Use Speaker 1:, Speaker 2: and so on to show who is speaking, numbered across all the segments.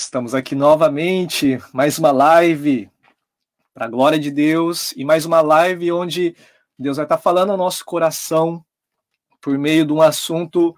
Speaker 1: Estamos aqui novamente, mais uma live para a glória de Deus e mais uma live onde Deus vai estar falando ao nosso coração por meio de um assunto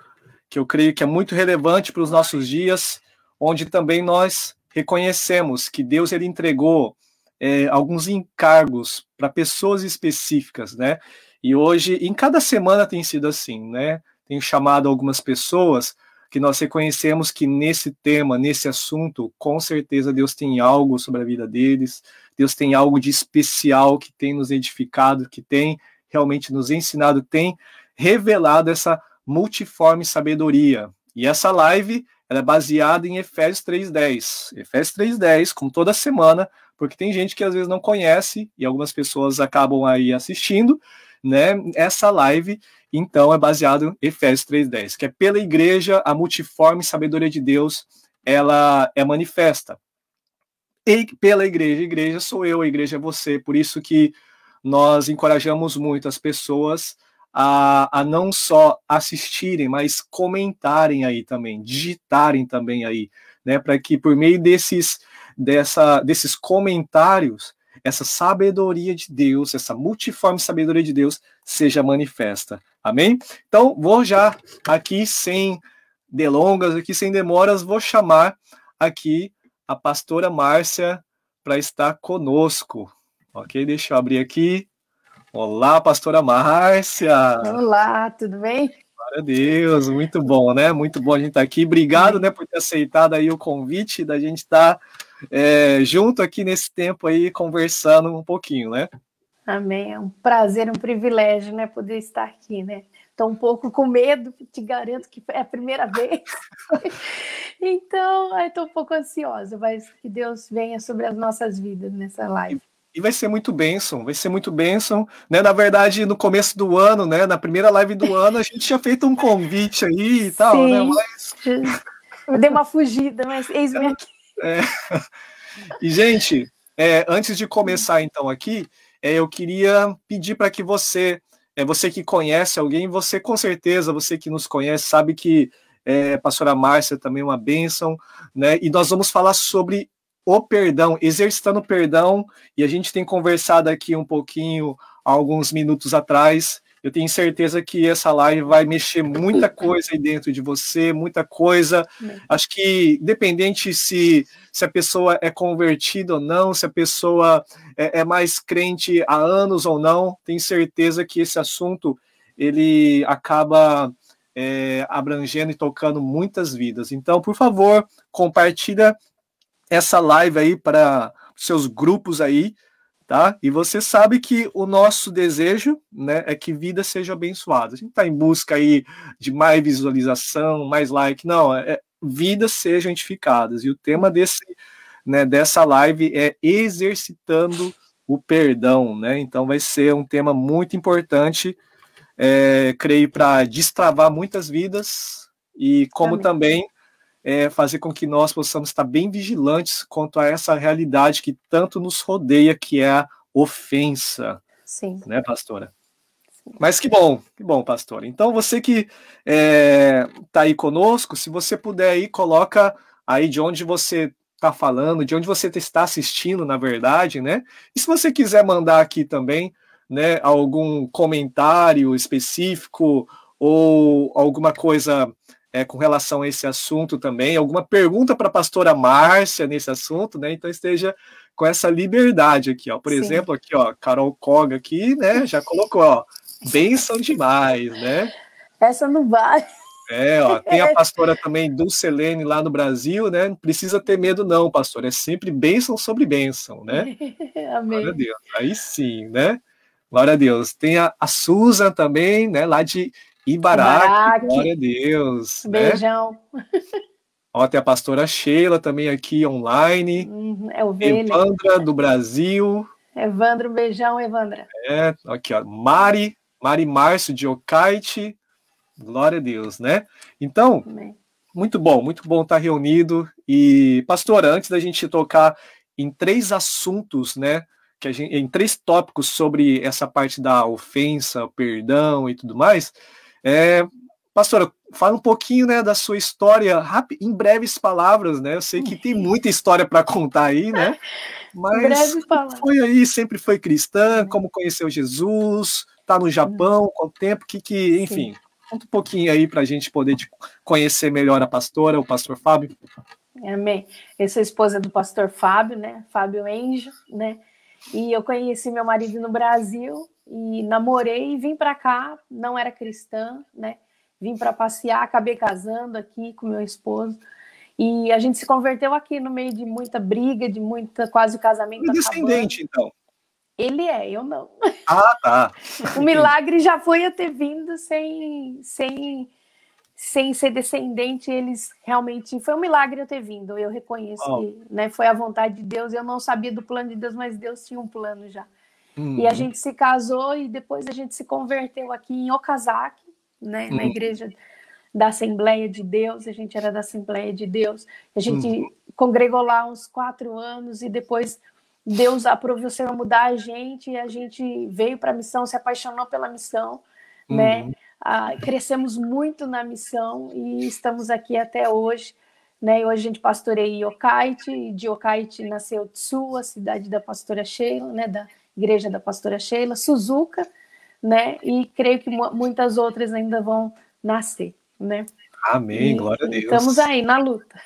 Speaker 1: que eu creio que é muito relevante para os nossos dias, onde também nós reconhecemos que Deus ele entregou é, alguns encargos para pessoas específicas, né? E hoje, em cada semana tem sido assim, né? Tenho chamado algumas pessoas que nós reconhecemos que nesse tema, nesse assunto, com certeza Deus tem algo sobre a vida deles, Deus tem algo de especial que tem nos edificado, que tem realmente nos ensinado, tem revelado essa multiforme sabedoria. E essa live ela é baseada em Efésios 3:10. Efésios 3:10, como toda semana, porque tem gente que às vezes não conhece e algumas pessoas acabam aí assistindo, né? Essa live então é baseado em Efésios 3:10, que é pela igreja a multiforme sabedoria de Deus, ela é manifesta. E pela igreja, a igreja sou eu, a igreja é você, por isso que nós encorajamos muito as pessoas a, a não só assistirem, mas comentarem aí também, digitarem também aí, né, para que por meio desses dessa desses comentários essa sabedoria de Deus, essa multiforme sabedoria de Deus seja manifesta. Amém? Então, vou já aqui sem delongas, aqui sem demoras, vou chamar aqui a pastora Márcia para estar conosco. Ok? Deixa eu abrir aqui. Olá, pastora Márcia.
Speaker 2: Olá, tudo bem?
Speaker 1: Glória a Deus, muito bom, né? Muito bom a gente estar tá aqui. Obrigado, né, por ter aceitado aí o convite da gente estar tá, é, junto aqui nesse tempo aí, conversando um pouquinho, né?
Speaker 2: Amém. É um prazer, um privilégio, né, poder estar aqui, né? Estou um pouco com medo, te garanto que é a primeira vez. então, estou um pouco ansiosa, mas que Deus venha sobre as nossas vidas nessa live.
Speaker 1: E vai ser muito bênção, vai ser muito bênção, né? Na verdade, no começo do ano, né? Na primeira live do ano, a gente tinha feito um convite aí e tal, né?
Speaker 2: Sim. né? Mas... Eu dei uma fugida, mas eis-me aqui.
Speaker 1: É. E, gente, é, antes de começar então aqui, é, eu queria pedir para que você, é, você que conhece alguém, você com certeza, você que nos conhece, sabe que é, pastora Márcia também é uma bênção, né? E nós vamos falar sobre o perdão, exercitando o perdão, e a gente tem conversado aqui um pouquinho alguns minutos atrás. Eu tenho certeza que essa live vai mexer muita coisa aí dentro de você, muita coisa. Acho que, independente se se a pessoa é convertida ou não, se a pessoa é, é mais crente há anos ou não, tenho certeza que esse assunto ele acaba é, abrangendo e tocando muitas vidas. Então, por favor, compartilha essa live aí para seus grupos aí, tá? E você sabe que o nosso desejo, né, é que vida seja abençoada. A gente está em busca aí de mais visualização, mais like, não, é, vidas sejam edificadas. E o tema desse, né, dessa live é exercitando o perdão, né? Então vai ser um tema muito importante, é, creio, para destravar muitas vidas e como Amém. também é, fazer com que nós possamos estar bem vigilantes quanto a essa realidade que tanto nos rodeia, que é a ofensa.
Speaker 2: Sim.
Speaker 1: Né, pastora? Mas que bom, que bom, pastor. Então, você que está é, tá aí conosco, se você puder aí, coloca aí de onde você está falando, de onde você está assistindo, na verdade, né? E se você quiser mandar aqui também, né, algum comentário específico ou alguma coisa é, com relação a esse assunto também, alguma pergunta para a pastora Márcia nesse assunto, né? Então esteja com essa liberdade aqui, ó. Por Sim. exemplo, aqui, ó, Carol Koga aqui, né? Já colocou, ó, Benção demais, né?
Speaker 2: Essa não vai.
Speaker 1: É, ó, tem a pastora também Dulcelene lá no Brasil, né? Não precisa ter medo, não, pastor. É sempre bênção sobre bênção, né?
Speaker 2: Amém.
Speaker 1: Glória a Deus. Aí sim, né? Glória a Deus. Tem a, a Susan também, né? Lá de Ibaraque. Glória a Deus.
Speaker 2: Né? Beijão. Né?
Speaker 1: Ó, tem a pastora Sheila também aqui online.
Speaker 2: Uhum, é o Vênia.
Speaker 1: Evandra do Brasil.
Speaker 2: Evandro, beijão, Evandra.
Speaker 1: É, aqui, ó. Mari Mari Márcio de Ocaite, glória a Deus, né? Então, Amém. muito bom, muito bom estar reunido. E, pastor, antes da gente tocar em três assuntos, né? Que a gente, em três tópicos sobre essa parte da ofensa, perdão e tudo mais, é, pastora, fala um pouquinho, né, da sua história, em breves palavras, né? Eu sei que tem muita história para contar aí, né? Mas foi aí, sempre foi cristã, como conheceu Jesus, tá no Japão, quanto tempo, que que, enfim, Sim. conta um pouquinho aí para a gente poder conhecer melhor a pastora, o pastor Fábio.
Speaker 2: Amém. Eu sou esposa do pastor Fábio, né? Fábio Enjo, né? E eu conheci meu marido no Brasil e namorei e vim para cá, não era cristã, né? Vim para passear, acabei casando aqui com meu esposo. E a gente se converteu aqui no meio de muita briga, de muita quase casamento.
Speaker 1: E descendente, então.
Speaker 2: Ele é, eu não.
Speaker 1: Ah, tá.
Speaker 2: o milagre já foi eu ter vindo sem, sem sem ser descendente, eles realmente foi um milagre eu ter vindo. Eu reconheço oh. que né, foi a vontade de Deus. Eu não sabia do plano de Deus, mas Deus tinha um plano já. Uhum. E a gente se casou e depois a gente se converteu aqui em Okazaki, né, uhum. na igreja da Assembleia de Deus. A gente era da Assembleia de Deus. A gente uhum. congregou lá uns quatro anos e depois Deus aprovou o Senhor mudar a gente e a gente veio para a missão, se apaixonou pela missão, né? Ah, crescemos muito na missão e estamos aqui até hoje. Né? Hoje a gente pastoreia Yokaite, e de Yokaite nasceu Tsu, a cidade da pastora Sheila, né? da igreja da pastora Sheila, Suzuka, né? e creio que muitas outras ainda vão nascer. Né?
Speaker 1: Amém, e, glória a Deus.
Speaker 2: Estamos aí na luta.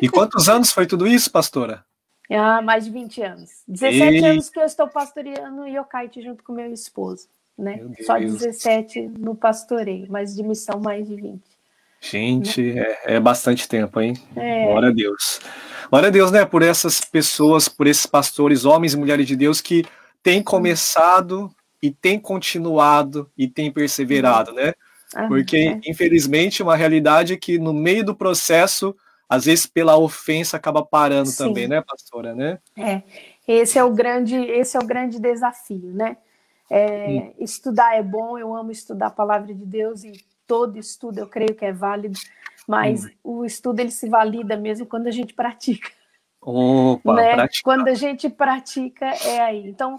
Speaker 1: E quantos anos foi tudo isso, pastora?
Speaker 2: Ah, mais de 20 anos. 17 e... anos que eu estou pastoreando Yokaite junto com meu esposo né? Só 17 no pastoreio, mas de missão mais de 20.
Speaker 1: Gente, né? é, é, bastante tempo, hein? É. Glória a Deus. Glória a Deus, né? Por essas pessoas, por esses pastores, homens e mulheres de Deus que têm começado e têm continuado e têm perseverado, né? Ah, Porque, é. infelizmente, uma realidade é que no meio do processo, às vezes pela ofensa acaba parando Sim. também, né, pastora, né?
Speaker 2: É. Esse é o grande, esse é o grande desafio, né? É, estudar é bom, eu amo estudar a palavra de Deus e todo estudo eu creio que é válido, mas hum. o estudo ele se valida mesmo quando a gente pratica.
Speaker 1: Opa,
Speaker 2: né? Quando a gente pratica é aí. Então,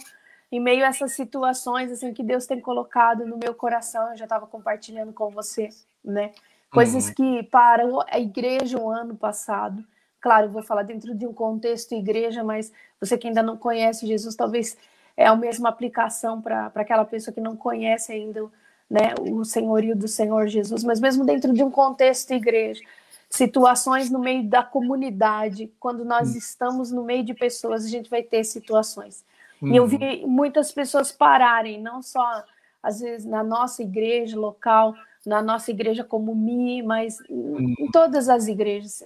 Speaker 2: em meio a essas situações assim que Deus tem colocado no meu coração, eu já estava compartilhando com você, né? Coisas uhum. que para a igreja o ano passado, claro, eu vou falar dentro de um contexto igreja, mas você que ainda não conhece Jesus, talvez é a mesma aplicação para aquela pessoa que não conhece ainda né, o senhorio do Senhor Jesus, mas mesmo dentro de um contexto de igreja, situações no meio da comunidade, quando nós hum. estamos no meio de pessoas, a gente vai ter situações. Uhum. E eu vi uhum. muitas pessoas pararem, não só às vezes na nossa igreja local, na nossa igreja como Mi, mas uhum. em todas as igrejas,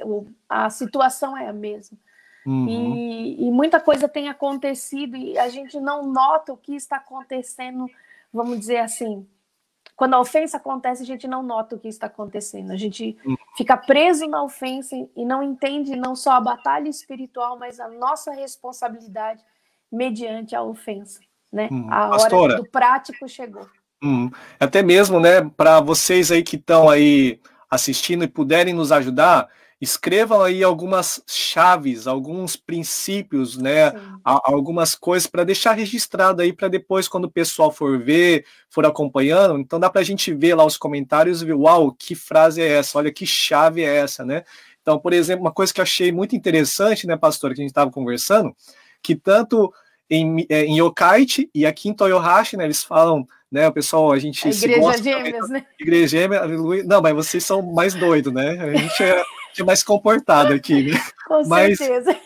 Speaker 2: a situação é a mesma. Uhum. E, e, muita coisa tem acontecido e a gente não nota o que está acontecendo, vamos dizer assim. Quando a ofensa acontece, a gente não nota o que está acontecendo. A gente uhum. fica preso na ofensa e não entende não só a batalha espiritual, mas a nossa responsabilidade mediante a ofensa. Né? Uhum. A Pastora, hora do prático chegou.
Speaker 1: Uhum. Até mesmo, né, para vocês aí que estão aí assistindo e puderem nos ajudar, escrevam aí algumas chaves, alguns princípios, né, algumas coisas para deixar registrado aí para depois quando o pessoal for ver, for acompanhando, então dá para a gente ver lá os comentários e ver, uau, que frase é essa? Olha que chave é essa, né? Então, por exemplo, uma coisa que eu achei muito interessante, né, pastor, que a gente estava conversando, que tanto em, é, em Yokaite e aqui em Toyohashi, né, eles falam, né, o pessoal, a gente a
Speaker 2: igreja gosta, gêmeas, né?
Speaker 1: Igreja gêmea, não, mas vocês são mais doidos, né? A gente é é mais comportado aqui, né?
Speaker 2: Com mas, certeza.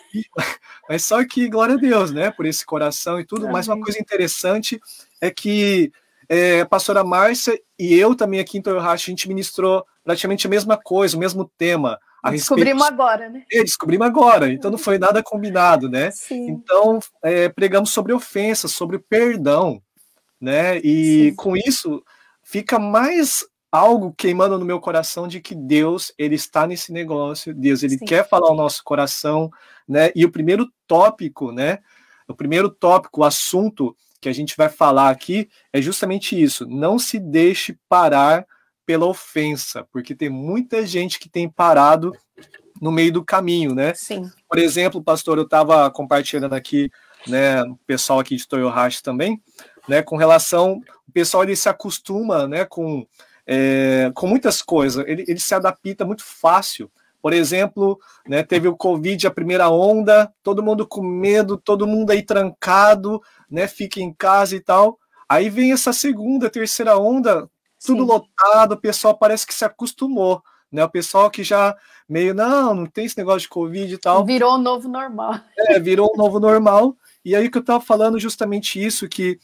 Speaker 1: Mas só que, glória a Deus, né? Por esse coração e tudo. Amém. Mas uma coisa interessante é que é, a pastora Márcia e eu também aqui em Toyohashi, a gente ministrou praticamente a mesma coisa, o mesmo tema.
Speaker 2: A descobrimos respeito... agora, né?
Speaker 1: É, descobrimos agora, então não foi nada combinado, né?
Speaker 2: Sim.
Speaker 1: Então, é, pregamos sobre ofensas, sobre perdão, né? E Sim. com isso fica mais algo queimando no meu coração de que Deus ele está nesse negócio, Deus ele Sim. quer falar ao nosso coração, né? E o primeiro tópico, né? O primeiro tópico, o assunto que a gente vai falar aqui é justamente isso. Não se deixe parar pela ofensa, porque tem muita gente que tem parado no meio do caminho, né?
Speaker 2: Sim.
Speaker 1: Por exemplo, pastor, eu estava compartilhando aqui, né, o pessoal aqui de Toyohashi também, né, com relação, o pessoal ele se acostuma, né, com é, com muitas coisas. Ele, ele se adapta muito fácil. Por exemplo, né, teve o Covid, a primeira onda, todo mundo com medo, todo mundo aí trancado, né, fica em casa e tal. Aí vem essa segunda, terceira onda, tudo Sim. lotado, o pessoal parece que se acostumou, né? O pessoal que já meio, não, não tem esse negócio de Covid e tal.
Speaker 2: Virou o um novo normal.
Speaker 1: É, virou um novo normal. E aí que eu estava falando justamente isso, que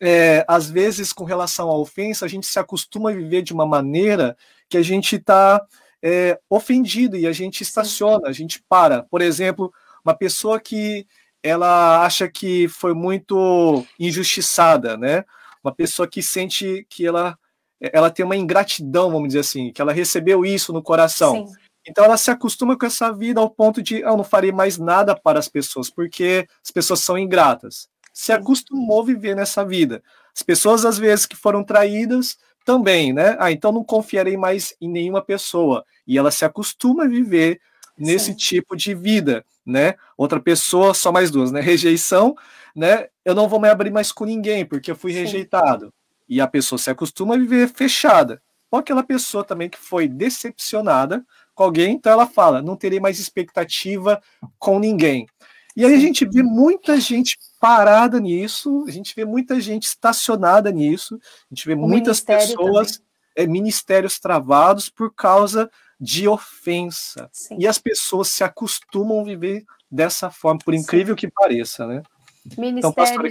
Speaker 1: é, às vezes, com relação à ofensa, a gente se acostuma a viver de uma maneira que a gente está é, ofendido e a gente estaciona, a gente para. Por exemplo, uma pessoa que ela acha que foi muito injustiçada, né? Uma pessoa que sente que ela, ela tem uma ingratidão, vamos dizer assim, que ela recebeu isso no coração. Sim. Então ela se acostuma com essa vida ao ponto de eu não farei mais nada para as pessoas, porque as pessoas são ingratas se acostumou a viver nessa vida. As pessoas, às vezes, que foram traídas, também, né? Ah, então não confiarei mais em nenhuma pessoa. E ela se acostuma a viver nesse Sim. tipo de vida, né? Outra pessoa, só mais duas, né? Rejeição, né? Eu não vou me abrir mais com ninguém, porque eu fui Sim. rejeitado. E a pessoa se acostuma a viver fechada. Ou aquela pessoa também que foi decepcionada com alguém, então ela fala: não terei mais expectativa com ninguém. E aí a gente vê muita gente parada nisso, a gente vê muita gente estacionada nisso, a gente vê o muitas pessoas, é, ministérios travados por causa de ofensa. Sim. E as pessoas se acostumam a viver dessa forma, por incrível Sim. que pareça, né?
Speaker 2: Ministérios, então, pastor,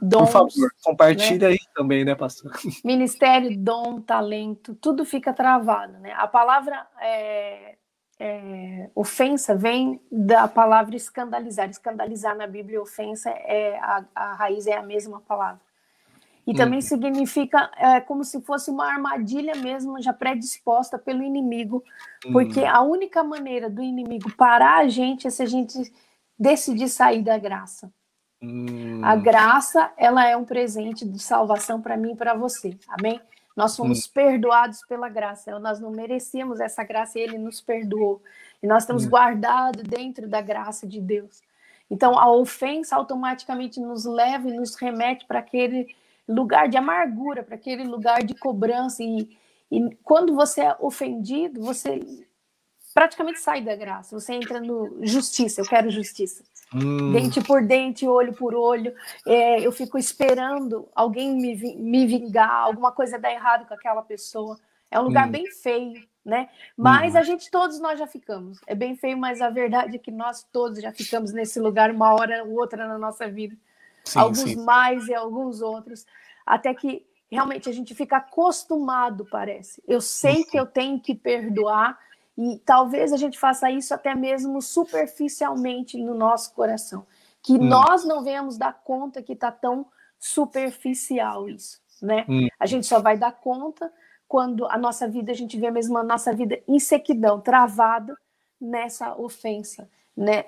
Speaker 2: dons,
Speaker 1: por favor, compartilha né? aí também, né, pastor?
Speaker 2: Ministério, dom, talento, tudo fica travado, né? A palavra é, é, ofensa vem da palavra escandalizar. Escandalizar na Bíblia, ofensa é a, a raiz é a mesma palavra. E também hum. significa é, como se fosse uma armadilha mesmo, já predisposta pelo inimigo, porque hum. a única maneira do inimigo parar a gente é se a gente decidir sair da graça. Hum. A graça, ela é um presente de salvação para mim e para você. Amém? Nós fomos hum. perdoados pela graça. Nós não merecíamos essa graça e ele nos perdoou. E nós estamos hum. guardados dentro da graça de Deus. Então, a ofensa automaticamente nos leva e nos remete para aquele lugar de amargura, para aquele lugar de cobrança. E, e quando você é ofendido, você praticamente sai da graça. Você entra no justiça. Eu quero justiça. Hum. Dente por dente, olho por olho. É, eu fico esperando alguém me, me vingar, alguma coisa dar errado com aquela pessoa. É um lugar hum. bem feio, né? Mas hum. a gente, todos nós já ficamos. É bem feio, mas a verdade é que nós todos já ficamos nesse lugar uma hora ou outra na nossa vida. Sim, alguns sim. mais e alguns outros. Até que realmente a gente fica acostumado, parece. Eu sei que eu tenho que perdoar, e talvez a gente faça isso até mesmo superficialmente no nosso coração. Que hum. nós não venhamos dar conta que está tão superficial isso, né? Hum. A gente só vai dar conta quando a nossa vida, a gente vê mesmo a nossa vida em sequidão, travada nessa ofensa, né?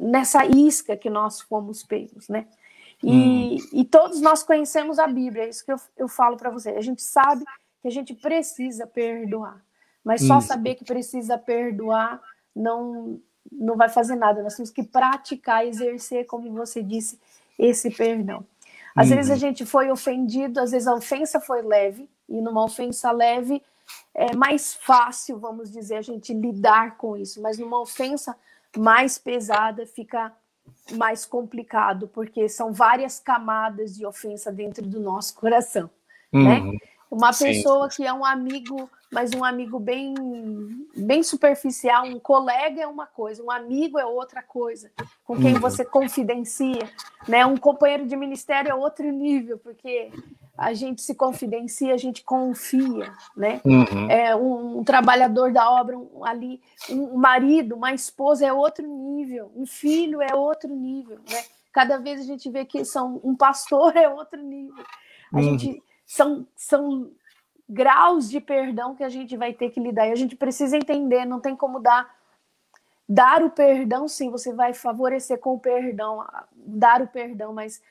Speaker 2: nessa isca que nós fomos pegos, né? E, hum. e todos nós conhecemos a Bíblia, é isso que eu, eu falo para você. A gente sabe que a gente precisa perdoar. Mas só Isso. saber que precisa perdoar não, não vai fazer nada. Nós temos que praticar, exercer, como você disse, esse perdão. Às uhum. vezes a gente foi ofendido, às vezes a ofensa foi leve, e numa ofensa leve é mais fácil, vamos dizer, a gente lidar com isso, mas numa ofensa mais pesada fica mais complicado, porque são várias camadas de ofensa dentro do nosso coração, né? uhum. né? Uma pessoa Sim. que é um amigo mas um amigo bem, bem superficial, um colega é uma coisa, um amigo é outra coisa, com quem uhum. você confidencia, né? Um companheiro de ministério é outro nível, porque a gente se confidencia, a gente confia, né? Uhum. É um, um, trabalhador da obra um, ali, um marido, uma esposa é outro nível, um filho é outro nível, né? Cada vez a gente vê que são um pastor é outro nível. A uhum. gente são, são graus de perdão que a gente vai ter que lidar. E a gente precisa entender, não tem como dar dar o perdão, sim, você vai favorecer com o perdão, dar o perdão, mas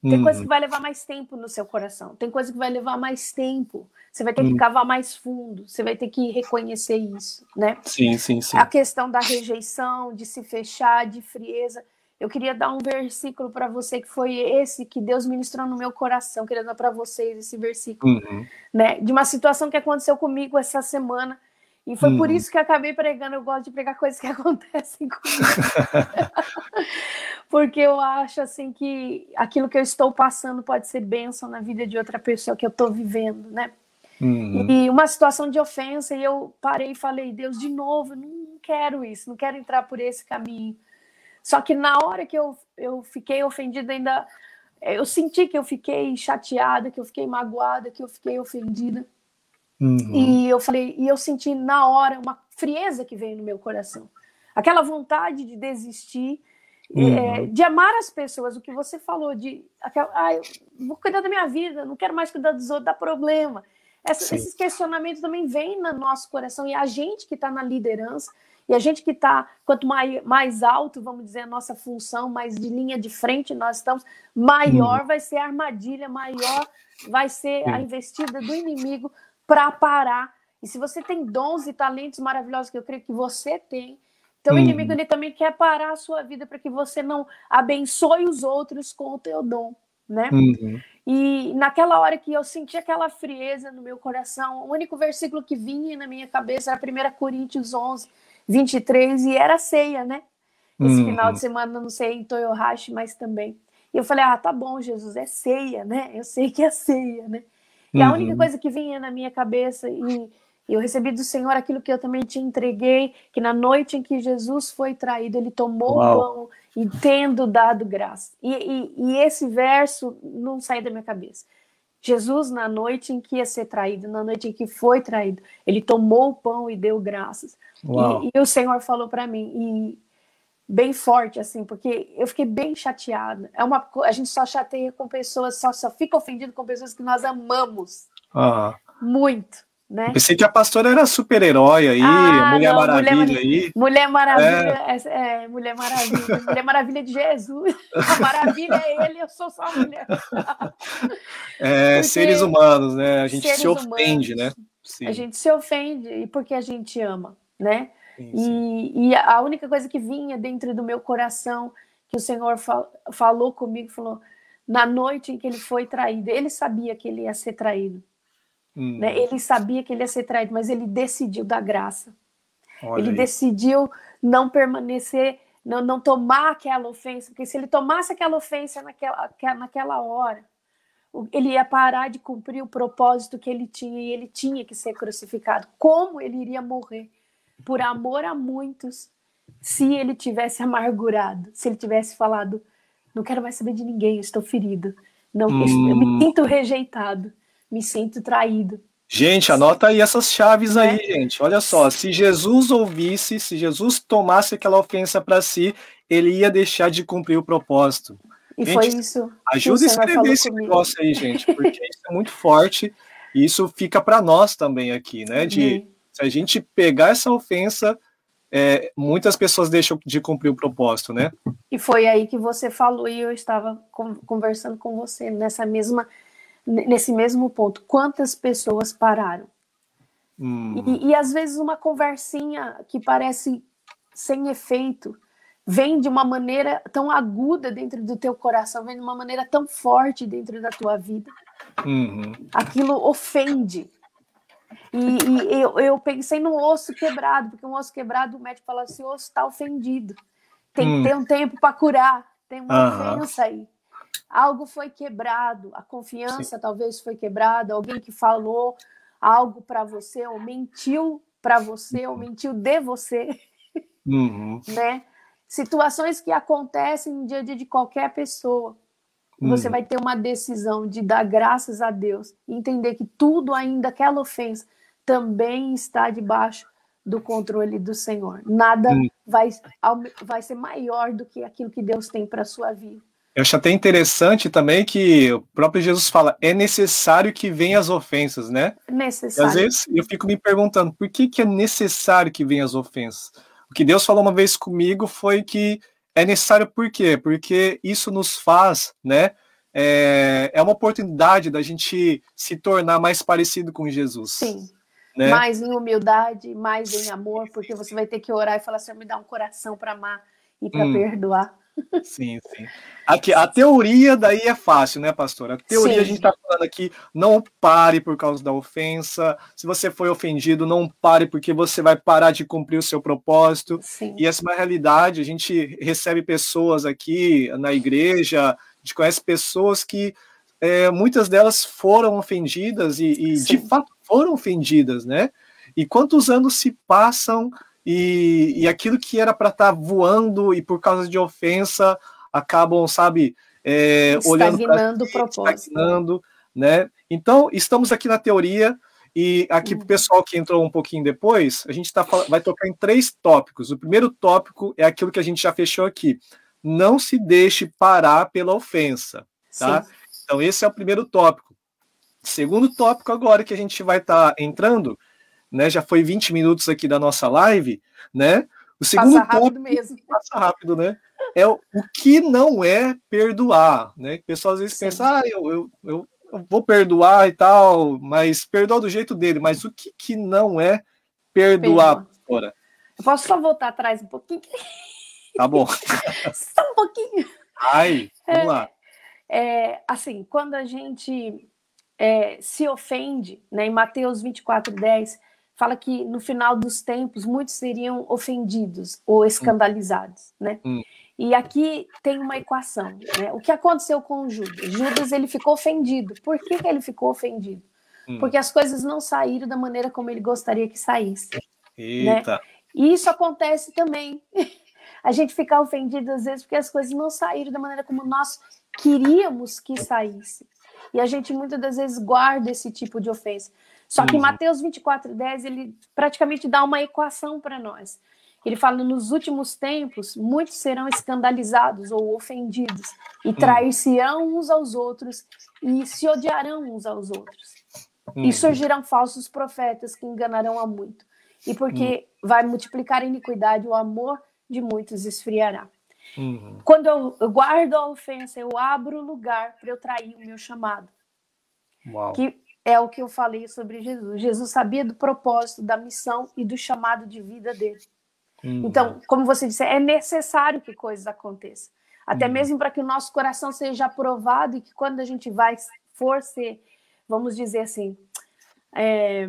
Speaker 2: tem hum. coisa que vai levar mais tempo no seu coração, tem coisa que vai levar mais tempo. Você vai ter que hum. cavar mais fundo, você vai ter que reconhecer isso, né?
Speaker 1: Sim, sim, sim.
Speaker 2: A questão da rejeição, de se fechar, de frieza. Eu queria dar um versículo para você que foi esse que Deus ministrou no meu coração, queria dar para vocês esse versículo, uhum. né? De uma situação que aconteceu comigo essa semana. E foi uhum. por isso que eu acabei pregando. Eu gosto de pregar coisas que acontecem comigo. Porque eu acho assim que aquilo que eu estou passando pode ser bênção na vida de outra pessoa que eu estou vivendo, né? Uhum. E uma situação de ofensa, e eu parei e falei, Deus, de novo, não quero isso, não quero entrar por esse caminho. Só que na hora que eu, eu fiquei ofendida, ainda eu senti que eu fiquei chateada, que eu fiquei magoada, que eu fiquei ofendida. Uhum. E eu falei, e eu senti na hora uma frieza que veio no meu coração. Aquela vontade de desistir, é, uhum. é, de amar as pessoas, o que você falou, de aquela, ah, eu vou cuidar da minha vida, não quero mais cuidar dos outros, dá problema. Essa, esses questionamentos também vêm no nosso coração, e a gente que está na liderança, e a gente que está, quanto mais, mais alto, vamos dizer, a nossa função, mais de linha de frente nós estamos, maior uhum. vai ser a armadilha, maior vai ser a investida do inimigo para parar. E se você tem dons e talentos maravilhosos, que eu creio que você tem, então uhum. o inimigo ele também quer parar a sua vida para que você não abençoe os outros com o teu dom, né? Uhum. E naquela hora que eu senti aquela frieza no meu coração, o único versículo que vinha na minha cabeça era 1 Coríntios 11, 23, e era ceia, né? Esse uhum. final de semana, não sei em Toyohashi, mas também. E eu falei, ah, tá bom, Jesus, é ceia, né? Eu sei que é ceia, né? E uhum. a única coisa que vinha na minha cabeça, e eu recebi do Senhor aquilo que eu também te entreguei, que na noite em que Jesus foi traído, ele tomou Uau. o pão e tendo dado graça. E, e, e, esse verso não saiu da minha cabeça. Jesus, na noite em que ia ser traído, na noite em que foi traído, ele tomou o pão e deu graças. E, e, o Senhor falou para mim, e bem forte, assim, porque eu fiquei bem chateada. É uma, a gente só chateia com pessoas, só, só fica ofendido com pessoas que nós amamos
Speaker 1: uhum.
Speaker 2: muito. Né?
Speaker 1: pensei que a pastora era super-herói aí, ah, Mulher não, Maravilha mulher, aí.
Speaker 2: Mulher Maravilha, é. É, é, Mulher Maravilha, Mulher Maravilha de Jesus. A maravilha é ele, eu sou só mulher.
Speaker 1: É, seres humanos, né? A gente se ofende, humanos, né?
Speaker 2: Sim. A gente se ofende porque a gente ama, né? Sim, sim. E, e, a única coisa que vinha dentro do meu coração, que o Senhor fal, falou comigo, falou, na noite em que ele foi traído, ele sabia que ele ia ser traído. Hum. Né? Ele sabia que ele ia ser traído, mas ele decidiu dar graça. Olha ele aí. decidiu não permanecer, não, não tomar aquela ofensa, porque se ele tomasse aquela ofensa naquela, naquela hora, ele ia parar de cumprir o propósito que ele tinha e ele tinha que ser crucificado. Como ele iria morrer? Por amor a muitos, se ele tivesse amargurado, se ele tivesse falado: Não quero mais saber de ninguém, estou ferido, não, hum. eu me sinto rejeitado me sinto traído.
Speaker 1: Gente, anota aí essas chaves aí, é. gente. Olha só, se Jesus ouvisse, se Jesus tomasse aquela ofensa para si, ele ia deixar de cumprir o propósito.
Speaker 2: E gente, foi isso.
Speaker 1: Ajuda a escrever esse comigo. negócio aí, gente, porque isso é muito forte e isso fica para nós também aqui, né? De uhum. se a gente pegar essa ofensa, é, muitas pessoas deixam de cumprir o propósito, né?
Speaker 2: E foi aí que você falou e eu estava conversando com você nessa mesma nesse mesmo ponto. Quantas pessoas pararam? Hum. E, e às vezes uma conversinha que parece sem efeito vem de uma maneira tão aguda dentro do teu coração, vem de uma maneira tão forte dentro da tua vida. Uhum. Aquilo ofende. E, e, eu, eu pensei no osso quebrado, porque um osso quebrado, o médico fala assim: o osso está ofendido. Tem que hum. ter um tempo para curar. Tem uma uhum. ofensa aí algo foi quebrado, a confiança Sim. talvez foi quebrada, alguém que falou algo para você, ou mentiu para você, ou mentiu de você, uhum. né? Situações que acontecem no dia a dia de qualquer pessoa. Uhum. Você vai ter uma decisão de dar graças a Deus, entender que tudo ainda aquela ofensa também está debaixo do controle do Senhor. Nada uhum. vai, vai ser maior do que aquilo que Deus tem para sua vida.
Speaker 1: Eu acho até interessante também que o próprio Jesus fala, é necessário que venham as ofensas, né?
Speaker 2: Necessário.
Speaker 1: E às vezes eu fico me perguntando, por que, que é necessário que venham as ofensas? O que Deus falou uma vez comigo foi que é necessário por quê? Porque isso nos faz, né? É, é uma oportunidade da gente se tornar mais parecido com Jesus.
Speaker 2: Sim. Né? Mais em humildade, mais em amor, porque você vai ter que orar e falar assim, me dá um coração para amar e para hum. perdoar
Speaker 1: Sim, sim. Aqui, a teoria daí é fácil, né, pastor? A teoria sim. a gente está falando aqui, não pare por causa da ofensa. Se você foi ofendido, não pare porque você vai parar de cumprir o seu propósito. Sim. E essa é uma realidade. A gente recebe pessoas aqui na igreja, a gente conhece pessoas que é, muitas delas foram ofendidas e, e de fato foram ofendidas, né? E quantos anos se passam e, e aquilo que era para estar tá voando e por causa de ofensa acabam, sabe, é, olhando
Speaker 2: propósito.
Speaker 1: Estagnando, né? Então, estamos aqui na teoria e aqui para o pessoal que entrou um pouquinho depois, a gente tá, vai tocar em três tópicos. O primeiro tópico é aquilo que a gente já fechou aqui. Não se deixe parar pela ofensa, tá? Sim. Então, esse é o primeiro tópico. Segundo tópico agora que a gente vai estar tá entrando né? Já foi 20 minutos aqui da nossa live, né?
Speaker 2: O segundo passa rápido mesmo.
Speaker 1: Passa rápido, né? É o, o que não é perdoar, né? O pessoal às vezes Sim. pensa, ah, eu, eu, eu, vou perdoar e tal, mas perdoar do jeito dele. Mas o que, que não é perdoar,
Speaker 2: Ora? Eu posso só voltar atrás um pouquinho?
Speaker 1: Tá bom.
Speaker 2: só um pouquinho.
Speaker 1: Ai, vamos é, lá.
Speaker 2: É, assim, quando a gente é, se ofende, né, em Mateus 24, 10, fala que no final dos tempos muitos seriam ofendidos ou escandalizados, né? Hum. E aqui tem uma equação, né? O que aconteceu com Judas? Judas ele ficou ofendido. Por que, que ele ficou ofendido? Hum. Porque as coisas não saíram da maneira como ele gostaria que saísse. Né? Eita. Né? E isso acontece também. A gente fica ofendido às vezes porque as coisas não saíram da maneira como nós queríamos que saísse. E a gente muitas das vezes guarda esse tipo de ofensa. Só que uhum. Mateus 24, 10, ele praticamente dá uma equação para nós. Ele fala: nos últimos tempos, muitos serão escandalizados ou ofendidos, e uhum. trair-se-ão uns aos outros, e se odiarão uns aos outros. Uhum. E surgirão falsos profetas que enganarão a muito. E porque uhum. vai multiplicar a iniquidade, o amor de muitos esfriará. Uhum. Quando eu, eu, guardo a ofensa, eu abro lugar para eu trair o meu chamado. Uau. Que é o que eu falei sobre Jesus. Jesus sabia do propósito, da missão e do chamado de vida dele. Uhum. Então, como você disse, é necessário que coisas aconteçam. Até uhum. mesmo para que o nosso coração seja aprovado e que quando a gente vai for ser, vamos dizer assim, é,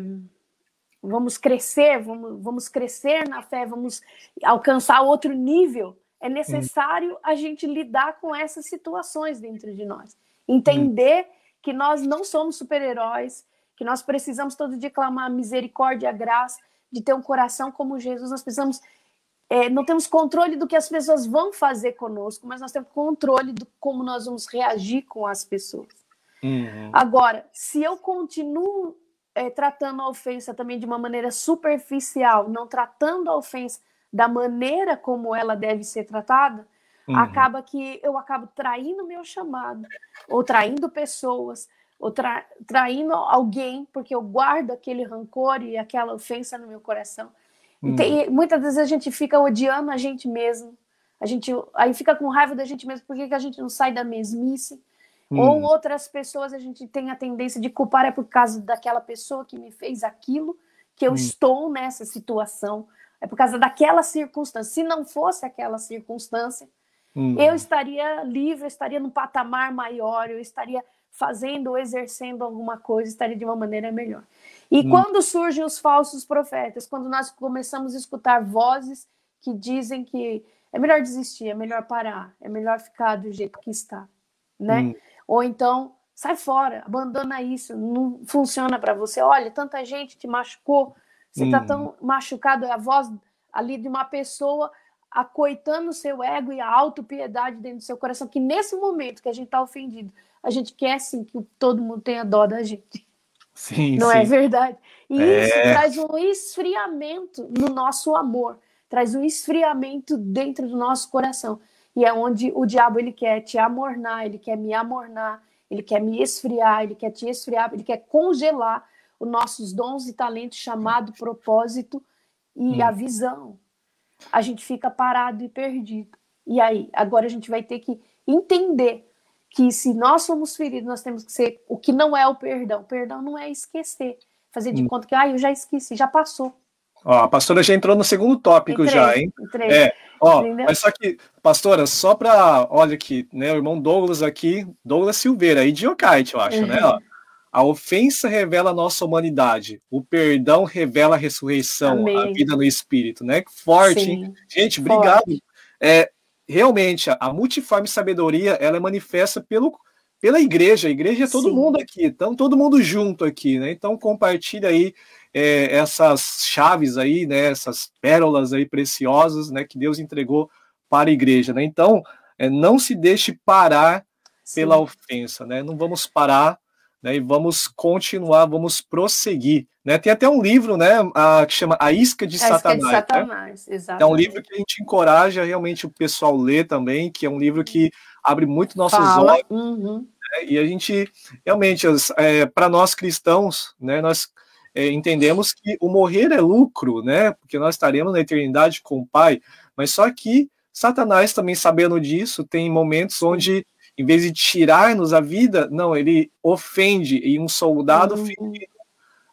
Speaker 2: vamos crescer, vamos, vamos crescer na fé, vamos alcançar outro nível, é necessário a gente lidar com essas situações dentro de nós. Entender que nós não somos super-heróis, que nós precisamos todo dia clamar misericórdia, graça, de ter um coração como Jesus. Nós precisamos. É, não temos controle do que as pessoas vão fazer conosco, mas nós temos controle do como nós vamos reagir com as pessoas. Uhum. Agora, se eu continuo é, tratando a ofensa também de uma maneira superficial, não tratando a ofensa da maneira como ela deve ser tratada, uhum. acaba que eu acabo traindo meu chamado, ou traindo pessoas, ou tra traindo alguém, porque eu guardo aquele rancor e aquela ofensa no meu coração. Uhum. E, tem, muitas vezes a gente fica odiando a gente mesmo, a gente aí fica com raiva da gente mesmo, por que, a gente não sai da mesmice? Uhum. Ou outras pessoas a gente tem a tendência de culpar é por causa daquela pessoa que me fez aquilo, que eu hum. estou nessa situação é por causa daquela circunstância. Se não fosse aquela circunstância, uhum. eu estaria livre, eu estaria num patamar maior, eu estaria fazendo ou exercendo alguma coisa, estaria de uma maneira melhor. E uhum. quando surgem os falsos profetas, quando nós começamos a escutar vozes que dizem que é melhor desistir, é melhor parar, é melhor ficar do jeito que está, né? Uhum. Ou então sai fora, abandona isso, não funciona para você. Olha, tanta gente te machucou, você está hum. tão machucado, é a voz ali de uma pessoa acoitando o seu ego e a autopiedade dentro do seu coração, que nesse momento que a gente está ofendido, a gente quer sim que todo mundo tenha dó da gente. Sim, Não é sim. é verdade? E é... isso traz um esfriamento no nosso amor, traz um esfriamento dentro do nosso coração. E é onde o diabo ele quer te amornar, ele quer me amornar, ele quer me esfriar, ele quer te esfriar, ele quer congelar os nossos dons e talentos chamado propósito e hum. a visão. A gente fica parado e perdido. E aí, agora a gente vai ter que entender que se nós somos feridos, nós temos que ser o que não é o perdão. Perdão não é esquecer, fazer de hum. conta que ah, eu já esqueci, já passou.
Speaker 1: Ó, a pastora já entrou no segundo tópico Entrei, já, hein? Entrei. É, Ó, mas só que, pastora, só para, olha aqui, né, o irmão Douglas aqui, Douglas Silveira, de Yokaite, eu acho, né, ó. A ofensa revela a nossa humanidade, o perdão revela a ressurreição, Amém. a vida no espírito, né? Forte, hein? Gente, obrigado. É, realmente, a, a multiforme sabedoria, ela é manifesta pelo, pela igreja. A igreja é todo Sim. mundo aqui, então todo mundo junto aqui, né? Então compartilha aí é, essas chaves aí, né? Essas pérolas aí preciosas, né? Que Deus entregou para a igreja, né? Então, é, não se deixe parar Sim. pela ofensa, né? Não vamos parar né, e vamos continuar, vamos prosseguir. Né? Tem até um livro né, a, que chama A Isca de a Satanás. Isca de Satanás né? É um livro que a gente encoraja realmente o pessoal ler também, que é um livro que abre muito nossos Fala. olhos. Uhum. Né? E a gente, realmente, é, para nós cristãos, né, nós é, entendemos que o morrer é lucro, né? Porque nós estaremos na eternidade com o Pai, mas só que Satanás também sabendo disso, tem momentos onde em vez de tirar-nos a vida, não, ele ofende e um soldado uhum. ferido,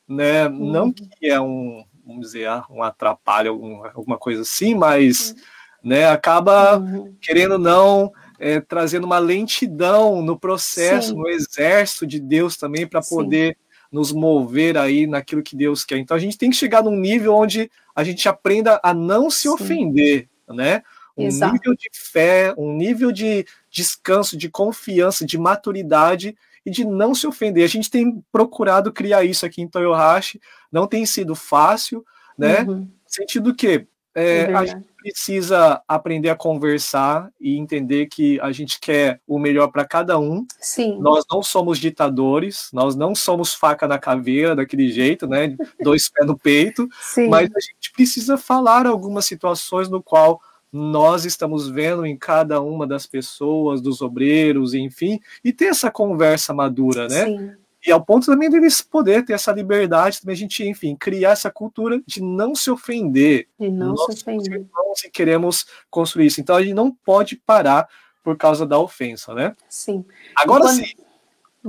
Speaker 1: né? Uhum. Não que é um, vamos dizer, ah, um atrapalho, algum, alguma coisa assim, mas, uhum. né, acaba uhum. querendo não é, trazendo uma lentidão no processo, Sim. no exército de Deus também para poder nos mover aí naquilo que Deus quer. Então a gente tem que chegar num nível onde a gente aprenda a não se Sim. ofender, né? Um Exato. nível de fé, um nível de descanso, de confiança, de maturidade e de não se ofender. A gente tem procurado criar isso aqui em Toyohashi, não tem sido fácil, né? Uhum. Sentido que é, é a gente precisa aprender a conversar e entender que a gente quer o melhor para cada um.
Speaker 2: Sim.
Speaker 1: Nós não somos ditadores, nós não somos faca na caveira daquele jeito, né? Dois pés no peito. Sim. Mas a gente precisa falar algumas situações no qual nós estamos vendo em cada uma das pessoas, dos obreiros, enfim, e ter essa conversa madura, né? Sim. E ao ponto também deles poder ter essa liberdade, também a gente, enfim, criar essa cultura de não se ofender.
Speaker 2: De não nós se ofender.
Speaker 1: Irmãos, e queremos construir isso. Então a gente não pode parar por causa da ofensa, né?
Speaker 2: Sim.
Speaker 1: Agora quando... sim.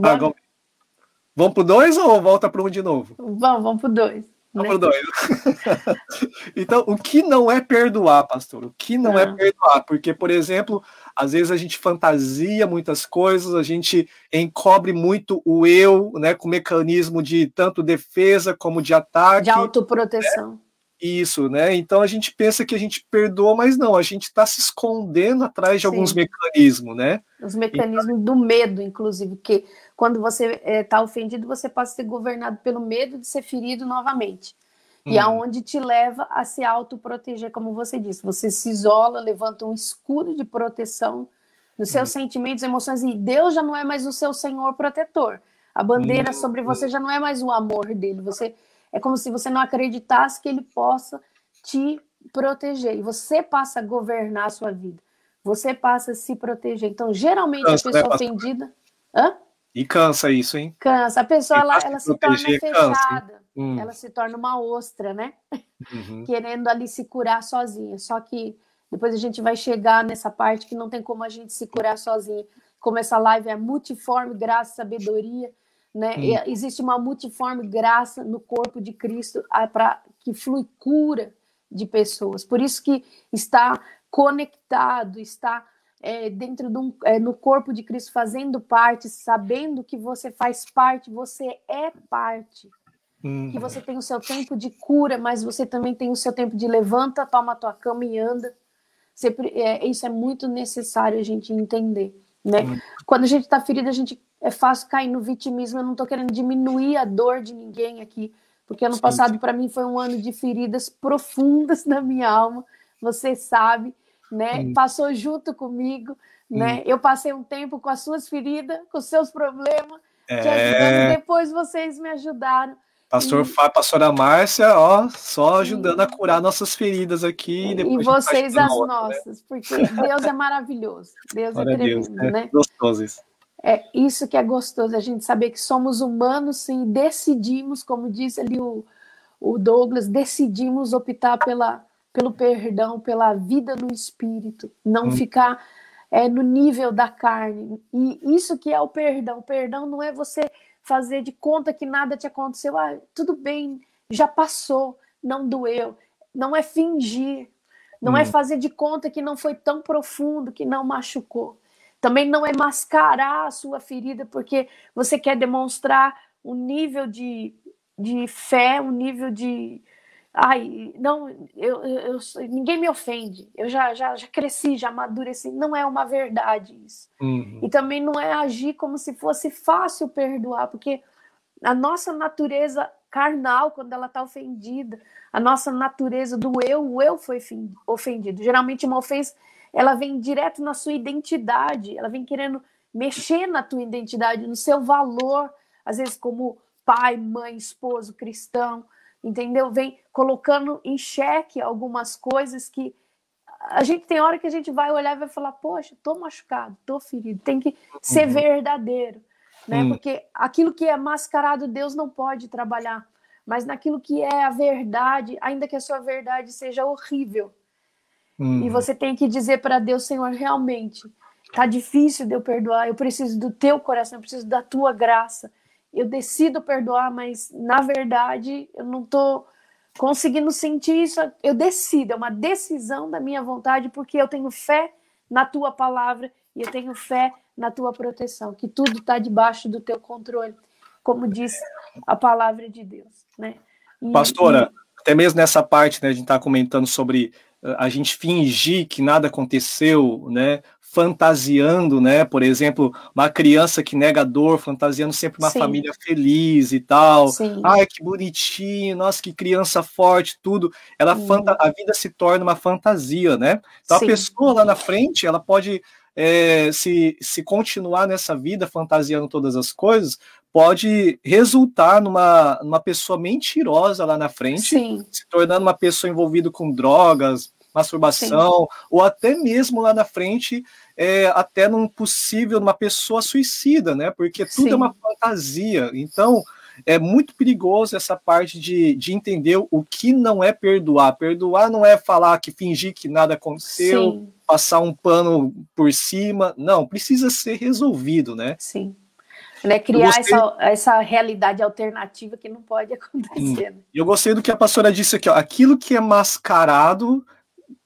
Speaker 1: Agora... Vamos pro dois ou volta para um de novo?
Speaker 2: Vamos, vamos pro dois.
Speaker 1: Né? então, o que não é perdoar, pastor? O que não, é não é perdoar? Porque, por exemplo, às vezes a gente fantasia muitas coisas, a gente encobre muito o eu, né, com mecanismo de tanto defesa como de ataque.
Speaker 2: De autoproteção.
Speaker 1: Né? Isso, né? Então a gente pensa que a gente perdoa, mas não, a gente está se escondendo atrás de Sim. alguns mecanismos, né?
Speaker 2: Os mecanismos então... do medo, inclusive, que quando você está eh, ofendido, você pode ser governado pelo medo de ser ferido novamente. E hum. aonde te leva a se autoproteger, como você disse. Você se isola, levanta um escudo de proteção nos seus hum. sentimentos, emoções, e Deus já não é mais o seu Senhor protetor. A bandeira hum. sobre você já não é mais o amor dele. Você é como se você não acreditasse que ele possa te proteger. E você passa a governar a sua vida. Você passa a se proteger. Então, geralmente, cansa, a pessoa né, ofendida. Hã?
Speaker 1: E cansa isso, hein?
Speaker 2: Cansa. A pessoa ela, ela se, torna fechada. hum. Ela se torna uma ostra, né? Uhum. Querendo ali se curar sozinha. Só que depois a gente vai chegar nessa parte que não tem como a gente se curar sozinha. Como essa live é multiforme, graça, sabedoria né? Hum. Existe uma multiforme graça no corpo de Cristo para que flui cura de pessoas. Por isso que está conectado, está é, dentro de um, é, no corpo de Cristo, fazendo parte, sabendo que você faz parte, você é parte. Hum. Que você tem o seu tempo de cura, mas você também tem o seu tempo de levanta, toma a tua cama e anda. Você, é, isso é muito necessário a gente entender. Né? Hum. Quando a gente está ferida, a gente é fácil cair no vitimismo. Eu não estou querendo diminuir a dor de ninguém aqui, porque ano Sim. passado para mim foi um ano de feridas profundas na minha alma. Você sabe, né? Hum. Passou junto comigo, hum. né? Eu passei um tempo com as suas feridas, com os seus problemas, é... te ajudando. Depois vocês me ajudaram.
Speaker 1: Pastor e... pastora Márcia, ó, só ajudando a curar nossas feridas aqui.
Speaker 2: E, e vocês as né? nossas, né? porque Deus é maravilhoso. Deus é tremendo, Deus, né? né?
Speaker 1: Gostoso isso.
Speaker 2: É isso que é gostoso, a gente saber que somos humanos, sim, decidimos, como disse ali o, o Douglas, decidimos optar pela, pelo perdão, pela vida no espírito, não hum. ficar é, no nível da carne. E isso que é o perdão. O perdão não é você fazer de conta que nada te aconteceu. Ah, tudo bem, já passou, não doeu. Não é fingir. Não é hum. é fazer de conta que não foi tão profundo, que não machucou. Também não é mascarar a sua ferida porque você quer demonstrar um nível de, de fé, um nível de. Ai, não, eu, eu, ninguém me ofende. Eu já, já, já cresci, já amadureci. Não é uma verdade isso. Uhum. E também não é agir como se fosse fácil perdoar, porque a nossa natureza carnal, quando ela está ofendida, a nossa natureza do eu, o eu foi ofendido. Geralmente uma ofensa, ela vem direto na sua identidade, ela vem querendo mexer na tua identidade, no seu valor, às vezes como pai, mãe, esposo, cristão, entendeu? Vem colocando em xeque algumas coisas que a gente tem hora que a gente vai olhar e vai falar, poxa, tô machucado, tô ferido, tem que ser uhum. verdadeiro né? Hum. Porque aquilo que é mascarado, Deus não pode trabalhar. Mas naquilo que é a verdade, ainda que a sua verdade seja horrível, hum. e você tem que dizer para Deus, Senhor, realmente, tá difícil de eu perdoar, eu preciso do teu coração, eu preciso da tua graça. Eu decido perdoar, mas na verdade eu não estou conseguindo sentir isso. Eu decido, é uma decisão da minha vontade, porque eu tenho fé na tua palavra e eu tenho fé na tua proteção, que tudo está debaixo do teu controle, como diz a palavra de Deus, né?
Speaker 1: E, Pastora, e... até mesmo nessa parte, né, a gente está comentando sobre a gente fingir que nada aconteceu, né? Fantasiando, né? Por exemplo, uma criança que nega dor, fantasiando sempre uma Sim. família feliz e tal. Sim. Ai, que bonitinho, nossa, que criança forte, tudo. Ela fanta... a vida se torna uma fantasia, né? Então Sim. a pessoa lá na frente, ela pode é, se, se continuar nessa vida fantasiando todas as coisas, pode resultar numa, numa pessoa mentirosa lá na frente, Sim. se tornando uma pessoa envolvida com drogas, masturbação, Sim. ou até mesmo lá na frente, é, até num possível, uma pessoa suicida, né? Porque tudo é Sim. é uma fantasia. Então, é muito perigoso essa parte de, de entender o que não é perdoar. Perdoar não é falar que fingir que nada aconteceu, Sim. passar um pano por cima. Não, precisa ser resolvido, né?
Speaker 2: Sim. Né, criar gostei... essa, essa realidade alternativa que não pode acontecer. Né?
Speaker 1: Eu gostei do que a pastora disse aqui, ó, aquilo que é mascarado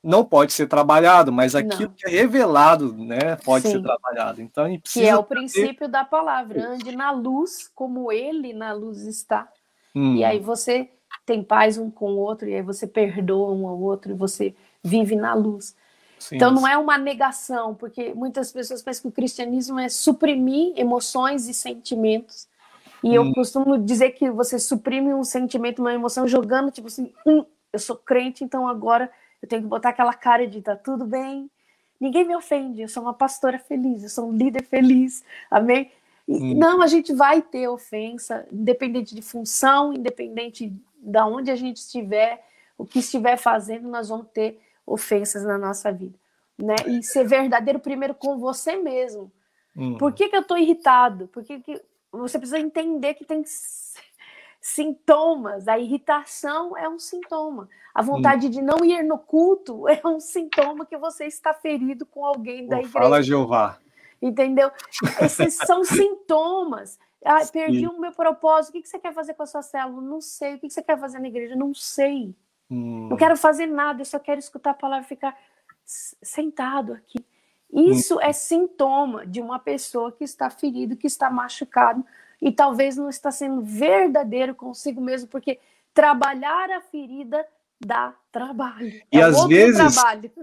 Speaker 1: não pode ser trabalhado, mas aquilo não. que é revelado, né, pode Sim. ser trabalhado. Então,
Speaker 2: que é o ter... princípio da palavra, ande na luz como ele na luz está. Hum. E aí você tem paz um com o outro, e aí você perdoa um ao outro, e você vive na luz. Sim, então não é uma negação, porque muitas pessoas pensam que o cristianismo é suprimir emoções e sentimentos. E hum. eu costumo dizer que você suprime um sentimento, uma emoção, jogando, tipo assim, hum, eu sou crente, então agora eu tenho que botar aquela cara de tá tudo bem, ninguém me ofende, eu sou uma pastora feliz, eu sou um líder feliz, amém? Hum. Não, a gente vai ter ofensa, independente de função, independente de onde a gente estiver, o que estiver fazendo, nós vamos ter ofensas na nossa vida, né? E ser verdadeiro primeiro com você mesmo. Hum. Por que, que eu estou irritado? Por que, que você precisa entender que tem sintomas. A irritação é um sintoma. A vontade hum. de não ir no culto é um sintoma que você está ferido com alguém da igreja.
Speaker 1: Fala, Jeová.
Speaker 2: Entendeu? Esses são sintomas. Ah, perdi o meu propósito. O que você quer fazer com a sua célula? Não sei. O que você quer fazer na igreja? Não sei. Hum. Não quero fazer nada. Eu só quero escutar a palavra e ficar sentado aqui. Isso hum. é sintoma de uma pessoa que está ferido, que está machucado, e talvez não está sendo verdadeiro consigo mesmo, porque trabalhar a ferida dá trabalho.
Speaker 1: E é às vezes,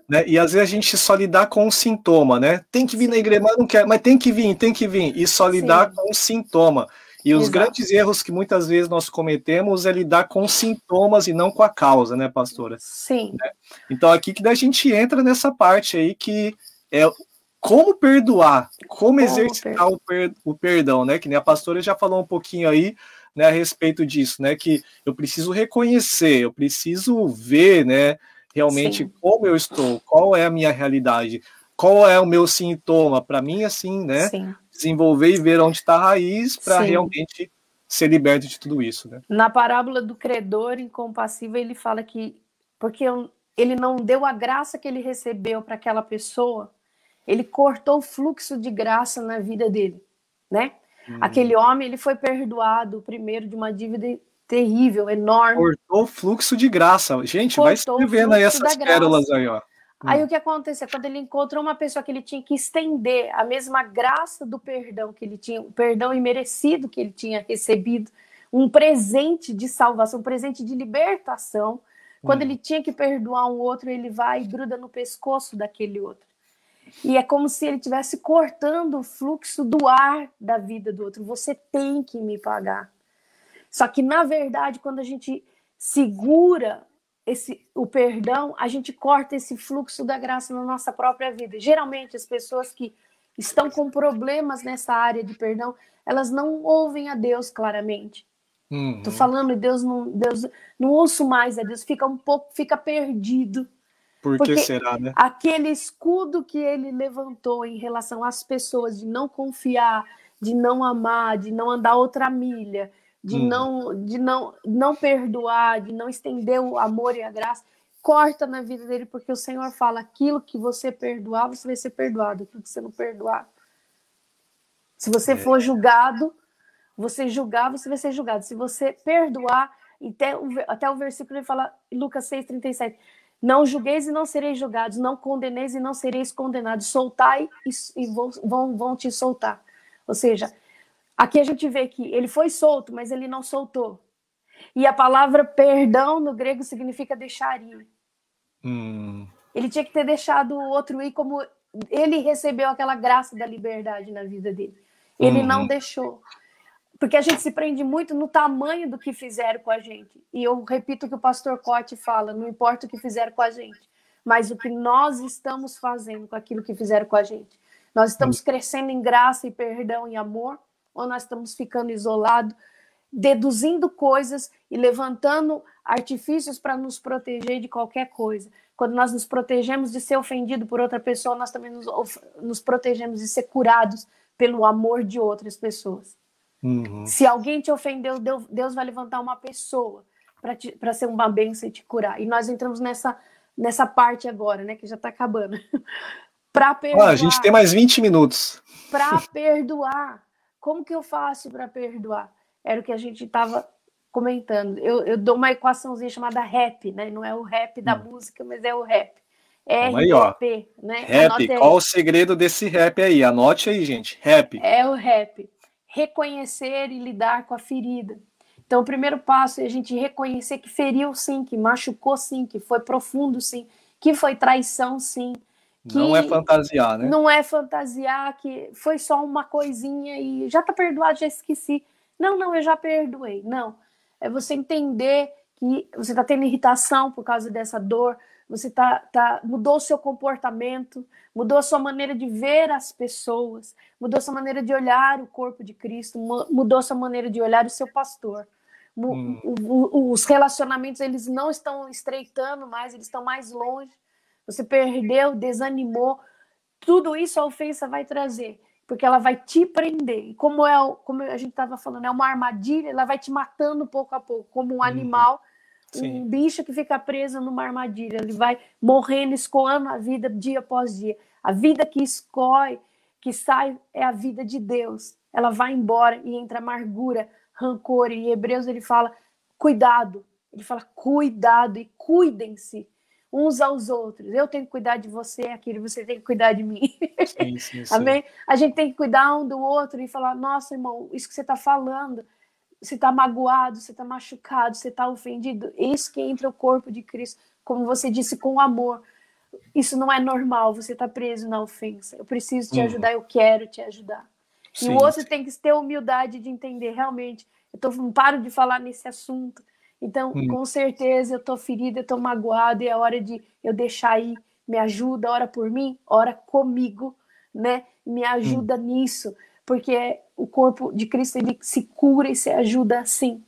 Speaker 1: né, e às vezes a gente só lidar com o sintoma, né? Tem que vir Sim. na igreja, mas não quer, mas tem que vir, tem que vir, e só lidar Sim. com o sintoma. E os Exato. grandes erros que muitas vezes nós cometemos é lidar com sintomas e não com a causa, né, pastora?
Speaker 2: Sim.
Speaker 1: Né? Então aqui que a gente entra nessa parte aí que é como perdoar, como, exercitar o, per, o, perdão, né? Que nem a pastora já falou um pouquinho aí, né, a respeito disso, né? Que eu preciso reconhecer, eu preciso ver, né, realmente Sim. como eu estou, qual é a minha realidade, qual é o meu sintoma, para mim, assim, né? Sim. Desenvolver e ver onde está a raiz para realmente ser liberto de tudo isso, né?
Speaker 2: Na parábola do credor incompassível, ele fala que porque ele não deu a graça que ele recebeu para aquela pessoa, ele cortou o fluxo de graça na vida dele, né? Hum. Aquele homem, ele foi perdoado primeiro de uma dívida terrível, enorme.
Speaker 1: Cortou o fluxo de graça. Gente, Cortou vai escrevendo aí essas pérolas aí, ó.
Speaker 2: Aí hum. o que aconteceu? Quando ele encontrou uma pessoa que ele tinha que estender a mesma graça do perdão que ele tinha, o perdão imerecido que ele tinha recebido, um presente de salvação, um presente de libertação. Quando hum. ele tinha que perdoar um outro, ele vai e gruda no pescoço daquele outro. E é como se ele estivesse cortando o fluxo do ar da vida do outro. Você tem que me pagar. Só que, na verdade, quando a gente segura esse, o perdão, a gente corta esse fluxo da graça na nossa própria vida. Geralmente, as pessoas que estão com problemas nessa área de perdão, elas não ouvem a Deus claramente. Uhum. Tô falando, Deus não, Deus não ouço mais a Deus, fica um pouco, fica perdido.
Speaker 1: Por que será, né?
Speaker 2: Aquele escudo que ele levantou em relação às pessoas de não confiar, de não amar, de não andar outra milha, de hum. não de não não perdoar, de não estender o amor e a graça, corta na vida dele porque o Senhor fala aquilo que você perdoar, você vai ser perdoado, aquilo que você não perdoar. Se você é. for julgado, você julgar, você vai ser julgado. Se você perdoar, até o, até o versículo ele fala, Lucas 6:37, não julgueis e não sereis julgados, não condeneis e não sereis condenados, soltai e, e vão, vão, vão te soltar. Ou seja, Aqui a gente vê que ele foi solto, mas ele não soltou. E a palavra perdão no grego significa deixar ir. Hum. Ele tinha que ter deixado o outro ir como ele recebeu aquela graça da liberdade na vida dele. Ele uhum. não deixou. Porque a gente se prende muito no tamanho do que fizeram com a gente. E eu repito o que o pastor Cote fala: não importa o que fizeram com a gente, mas o que nós estamos fazendo com aquilo que fizeram com a gente. Nós estamos uhum. crescendo em graça e perdão e amor, ou nós estamos ficando isolados, deduzindo coisas e levantando artifícios para nos proteger de qualquer coisa. Quando nós nos protegemos de ser ofendido por outra pessoa, nós também nos, nos protegemos de ser curados pelo amor de outras pessoas. Uhum. Se alguém te ofendeu, Deus, vai levantar uma pessoa para ser uma bênção e te curar. E nós entramos nessa, nessa parte agora, né, que já está acabando. para perdoar. Ah,
Speaker 1: a gente tem mais 20 minutos.
Speaker 2: Para perdoar. Como que eu faço para perdoar? Era o que a gente estava comentando. Eu, eu, dou uma equaçãozinha chamada rap, né? Não é o rap da hum. música, mas é o rap.
Speaker 1: RP, né? Rap, qual o segredo desse rap aí? Anote aí, gente. Rap.
Speaker 2: É o rap. Reconhecer e lidar com a ferida. Então, o primeiro passo é a gente reconhecer que feriu sim, que machucou sim, que foi profundo sim, que foi traição sim,
Speaker 1: não é fantasiar, né?
Speaker 2: Não é fantasiar que foi só uma coisinha e já tá perdoado, já esqueci. Não, não, eu já perdoei. Não. É você entender que você tá tendo irritação por causa dessa dor, você tá, tá mudou o seu comportamento, mudou a sua maneira de ver as pessoas, mudou a sua maneira de olhar o corpo de Cristo, mudou a sua maneira de olhar o seu pastor. Hum. Os relacionamentos eles não estão estreitando mais, eles estão mais longe você perdeu, desanimou, tudo isso a ofensa vai trazer, porque ela vai te prender. E como é, como a gente estava falando, é uma armadilha, ela vai te matando pouco a pouco, como um uhum. animal, um bicho que fica preso numa armadilha, ele vai morrendo, escoando a vida dia após dia. A vida que escoe, que sai é a vida de Deus. Ela vai embora e entra amargura, rancor. E em Hebreus ele fala: cuidado. Ele fala: cuidado e cuidem-se uns aos outros. Eu tenho que cuidar de você, aquilo você tem que cuidar de mim. Sim, sim, sim. Amém? A gente tem que cuidar um do outro e falar: nossa, irmão, isso que você está falando, você está magoado, você está machucado, você está ofendido. Isso que entra o corpo de Cristo, como você disse, com amor. Isso não é normal, você está preso na ofensa. Eu preciso te uhum. ajudar, eu quero te ajudar. e o outro tem que ter humildade de entender realmente. Eu tô, não paro de falar nesse assunto então, hum. com certeza, eu tô ferida, eu tô magoada, e é hora de eu deixar aí, me ajuda, ora por mim, ora comigo, né? Me ajuda hum. nisso, porque o corpo de Cristo, ele se cura e se ajuda assim.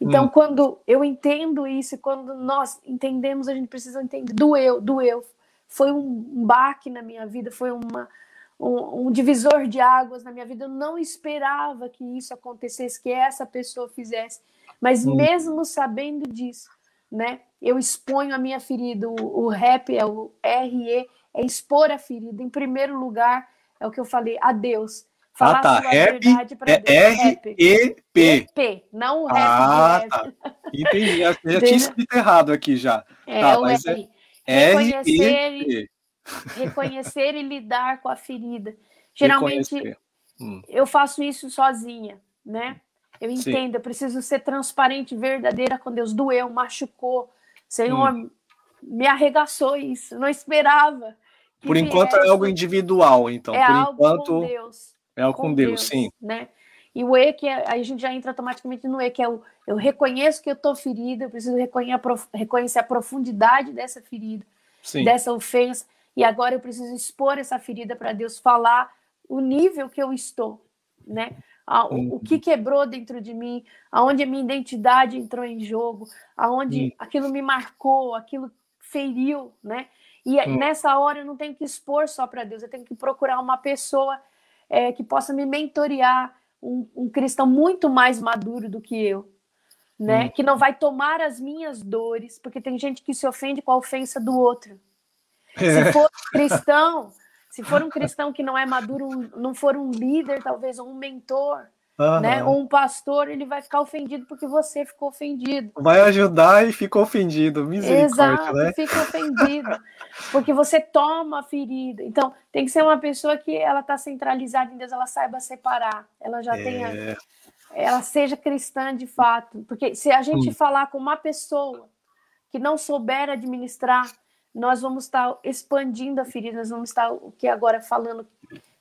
Speaker 2: Então, hum. quando eu entendo isso, quando nós entendemos, a gente precisa entender, doeu, doeu. Foi um baque na minha vida, foi uma, um, um, divisor de águas na minha vida. Eu não esperava que isso acontecesse, que essa pessoa fizesse. Mas hum. mesmo sabendo disso, né? Eu exponho a minha ferida. O, o rap é o RE, é expor a ferida. Em primeiro lugar, é o que eu falei, a Deus.
Speaker 1: Falar ah, tá. Rap é R-E-P.
Speaker 2: P, não o
Speaker 1: rap. Ah, tá. Entendi. Eu já tinha escrito errado aqui já.
Speaker 2: É, tá, mas R. É reconhecer, reconhecer e lidar com a ferida. Geralmente, hum. eu faço isso sozinha, né? Eu entendo, Sim. eu preciso ser transparente, verdadeira com Deus. Doeu, machucou. Senhor, hum. me arregaçou isso. Não esperava.
Speaker 1: Por enquanto é algo individual, então.
Speaker 2: É
Speaker 1: Por
Speaker 2: algo
Speaker 1: enquanto,
Speaker 2: com Deus.
Speaker 1: É algo com, com Deus, Deus, sim.
Speaker 2: Né? E o E, que é, aí a gente já entra automaticamente no E, que é o eu reconheço que eu estou ferida, eu preciso reconhecer a profundidade dessa ferida, sim. dessa ofensa, e agora eu preciso expor essa ferida para Deus falar o nível que eu estou, né? O, o que quebrou dentro de mim, aonde a minha identidade entrou em jogo, aonde aquilo me marcou, aquilo feriu, né? E hum. nessa hora eu não tenho que expor só para Deus, eu tenho que procurar uma pessoa é, que possa me mentorear, um, um, cristão muito mais maduro do que eu, né? Hum. Que não vai tomar as minhas dores, porque tem gente que se ofende com a ofensa do outro. É. Se for cristão, se for um cristão que não é maduro, não for um líder, talvez, ou um mentor, Uhum. Né? Ou um pastor, ele vai ficar ofendido porque você ficou ofendido.
Speaker 1: Vai ajudar e ficou ofendido. Misericórdia,
Speaker 2: Exato,
Speaker 1: né?
Speaker 2: fica ofendido. porque você toma a ferida. Então, tem que ser uma pessoa que ela está centralizada em Deus, ela saiba separar. Ela já é... tenha. Ela seja cristã de fato. Porque se a gente hum. falar com uma pessoa que não souber administrar, nós vamos estar expandindo a ferida, nós vamos estar, o que agora falando,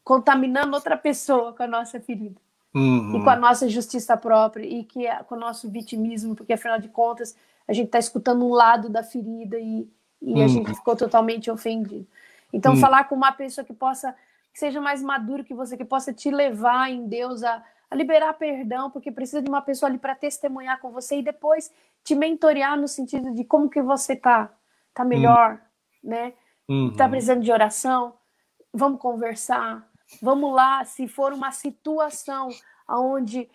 Speaker 2: contaminando outra pessoa com a nossa ferida uhum. e com a nossa justiça própria e que é com o nosso vitimismo, porque afinal de contas a gente está escutando um lado da ferida e, e uhum. a gente ficou totalmente ofendido. Então, uhum. falar com uma pessoa que possa, que seja mais maduro que você, que possa te levar em Deus a, a liberar perdão, porque precisa de uma pessoa ali para testemunhar com você e depois te mentorear no sentido de como que você tá, tá melhor, né? Tá uhum. precisando de oração? Vamos conversar, Vamos lá, se for uma situação onde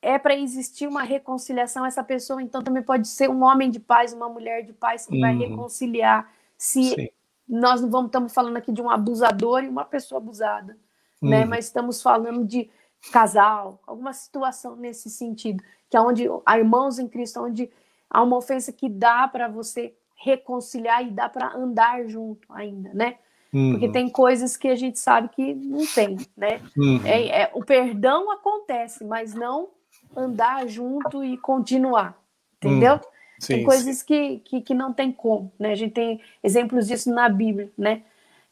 Speaker 2: é para existir uma reconciliação, essa pessoa então também pode ser um homem de paz, uma mulher de paz que uhum. vai reconciliar. Se Sim. nós não vamos estamos falando aqui de um abusador e uma pessoa abusada, né? uhum. né? Mas estamos falando de casal, alguma situação nesse sentido, que é onde há irmãos em Cristo, onde há uma ofensa que dá para você reconciliar e dá para andar junto ainda, né? Uhum. Porque tem coisas que a gente sabe que não tem, né? Uhum. É, é, o perdão acontece, mas não andar junto e continuar, entendeu? Uhum. Sim, tem coisas sim. Que, que, que não tem como, né? A gente tem exemplos disso na Bíblia, né?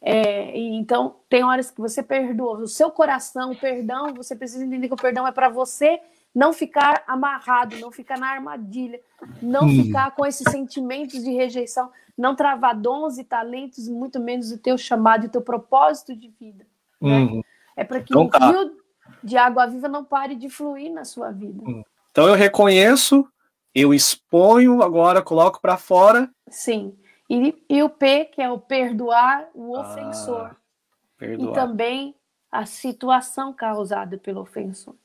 Speaker 2: É, então, tem horas que você perdoa, o seu coração, o perdão, você precisa entender que o perdão é para você não ficar amarrado, não ficar na armadilha, não hum. ficar com esses sentimentos de rejeição, não travar dons e talentos, muito menos o teu chamado e o teu propósito de vida. Né? Uhum. É para que então, o tá. rio de água viva não pare de fluir na sua vida. Uhum.
Speaker 1: Então eu reconheço, eu exponho, agora coloco para fora.
Speaker 2: Sim. E, e, o P, que é o perdoar o ah, ofensor. Ah, perdoar. E também a situação causada pelo ofensor.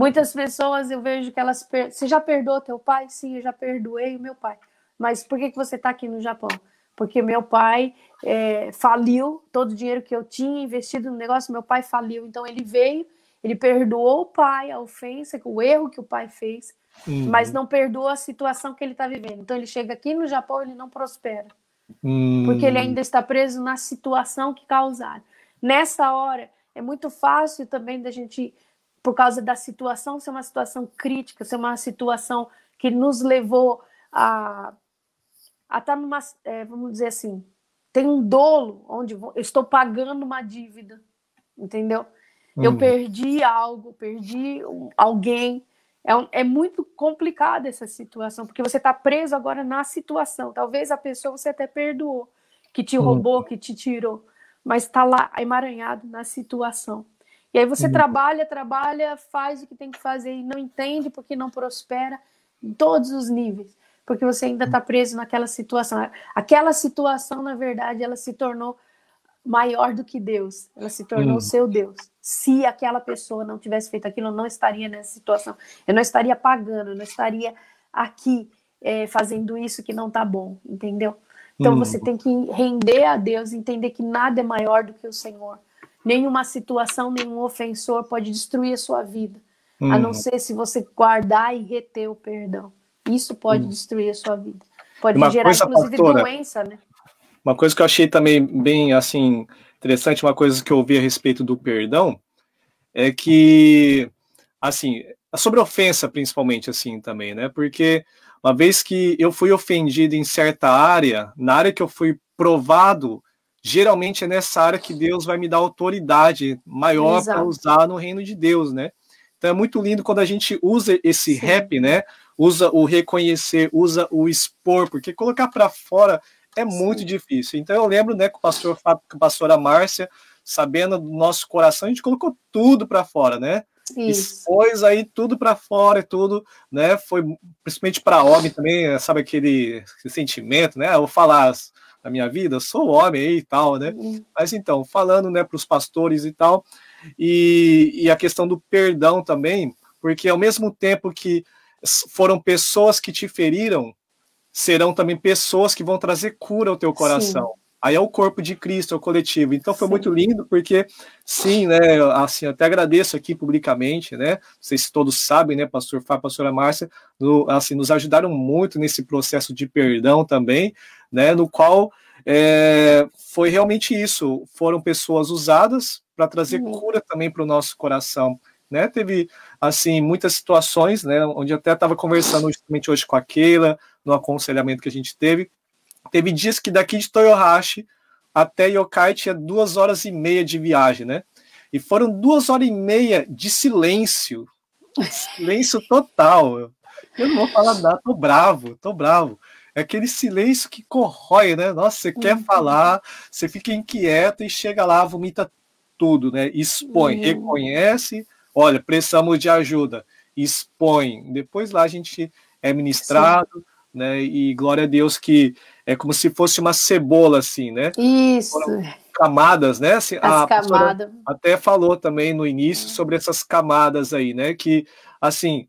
Speaker 2: Muitas pessoas eu vejo que elas. Per... Você já perdoou teu pai? Sim, eu já perdoei o meu pai. Mas por que, que você está aqui no Japão? Porque meu pai é, faliu todo o dinheiro que eu tinha investido no negócio, meu pai faliu. Então ele veio, ele perdoou o pai, a ofensa, o erro que o pai fez, uhum. mas não perdoou a situação que ele está vivendo. Então ele chega aqui no Japão, ele não prospera. Uhum. Porque ele ainda está preso na situação que causaram. Nessa hora, é muito fácil também da gente por causa da situação ser uma situação crítica, ser uma situação que nos levou a a estar tá numa, é, vamos dizer assim, tem um dolo onde eu estou pagando uma dívida, entendeu? Hum. Eu perdi algo, perdi alguém. É, é muito complicada essa situação, porque você está preso agora na situação. Talvez a pessoa você até perdoou, que te hum. roubou, que te tirou, mas está lá emaranhado na situação. E aí você uhum. trabalha, trabalha, faz o que tem que fazer e não entende porque não prospera em todos os níveis, porque você ainda está preso naquela situação. Aquela situação, na verdade, ela se tornou maior do que Deus, ela se tornou uhum. seu Deus. Se aquela pessoa não tivesse feito aquilo, eu não estaria nessa situação, eu não estaria pagando, eu não estaria aqui é, fazendo isso que não está bom, entendeu? Então uhum. você tem que render a Deus, entender que nada é maior do que o Senhor nenhuma situação, nenhum ofensor pode destruir a sua vida, uhum. a não uhum. ser se você guardar e reter o perdão. Isso pode uhum. destruir a sua vida. Pode uma gerar, inclusive, pastora, doença, né?
Speaker 1: Uma coisa que eu achei também bem, assim, interessante, uma coisa que eu ouvi a respeito do perdão, é que, assim, sobre ofensa, principalmente, assim, também, né? Porque uma vez que eu fui ofendido em certa área, na área que eu fui provado, geralmente é nessa área que Deus vai me dar autoridade maior para usar no reino de Deus, né? Então é muito lindo quando a gente usa esse Sim. rap, né? Usa o reconhecer, usa o expor, porque colocar para fora é muito Sim. difícil. Então eu lembro, né, com o pastor Fábio, com a pastora Márcia, sabendo do nosso coração, a gente colocou tudo para fora, né? Isso. Expôs aí tudo para fora e tudo, né? Foi principalmente para homem também, sabe aquele, aquele sentimento, né? Eu falar da minha vida, sou homem aí e tal, né? Uhum. Mas então, falando, né, para os pastores e tal, e, e a questão do perdão também, porque ao mesmo tempo que foram pessoas que te feriram, serão também pessoas que vão trazer cura ao teu coração. Sim. Aí é o corpo de Cristo, é o coletivo. Então foi sim. muito lindo, porque sim, né? Assim, até agradeço aqui publicamente, né? Vocês todos sabem, né, pastor Fábio, pastora Márcia, no, assim, nos ajudaram muito nesse processo de perdão também, né? No qual é, foi realmente isso. Foram pessoas usadas para trazer uhum. cura também para o nosso coração. Né? Teve assim muitas situações, né, onde até estava conversando justamente hoje com a Keila, no aconselhamento que a gente teve. Teve dias que daqui de Toyohashi até Yokai tinha duas horas e meia de viagem, né? E foram duas horas e meia de silêncio, silêncio total. Eu não vou falar nada, tô bravo, tô bravo. É aquele silêncio que corrói, né? Nossa, você quer uhum. falar, você fica inquieto e chega lá, vomita tudo, né? Expõe, uhum. reconhece, olha, precisamos de ajuda, expõe. Depois lá a gente é ministrado, Sim. né? E glória a Deus que é como se fosse uma cebola, assim, né?
Speaker 2: Isso.
Speaker 1: camadas, né? Assim,
Speaker 2: As camadas.
Speaker 1: Até falou também no início é. sobre essas camadas aí, né? Que, assim, a,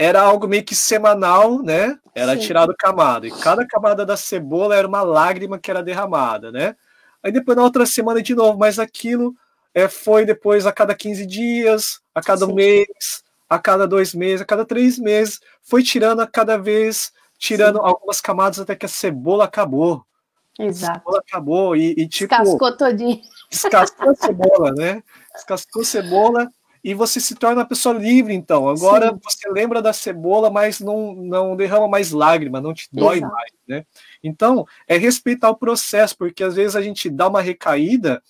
Speaker 1: era algo meio que semanal, né? Era Sim. tirado camada. E cada camada da cebola era uma lágrima que era derramada, né? Aí depois na outra semana de novo, mas aquilo é, foi depois a cada 15 dias, a cada Sim. mês, a cada dois meses, a cada três meses, foi tirando a cada vez, tirando Sim. algumas camadas até que a cebola acabou.
Speaker 2: Exato. A
Speaker 1: cebola acabou e, e tipo.
Speaker 2: Descascou todinho.
Speaker 1: Descascou a cebola, né? Descascou a cebola e você se torna uma pessoa livre, então. Agora Sim. você lembra da cebola, mas não, não derrama mais lágrima, não te dói Exato. mais, né? Então, é respeitar o processo, porque às vezes a gente dá uma recaída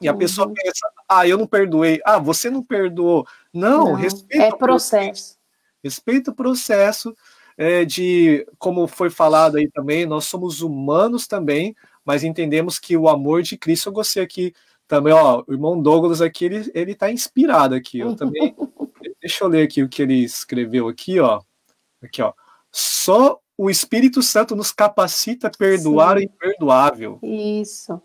Speaker 1: e a uhum. pessoa pensa, ah, eu não perdoei. Ah, você não perdoou. Não, não respeita
Speaker 2: é o processo. processo.
Speaker 1: Respeita o processo é, de, como foi falado aí também, nós somos humanos também, mas entendemos que o amor de Cristo, eu gostei aqui também, ó, o irmão Douglas aqui, ele, ele tá inspirado aqui, eu também, deixa eu ler aqui o que ele escreveu aqui, ó, aqui, ó, só o Espírito Santo nos capacita a perdoar Sim. o imperdoável.
Speaker 2: Isso.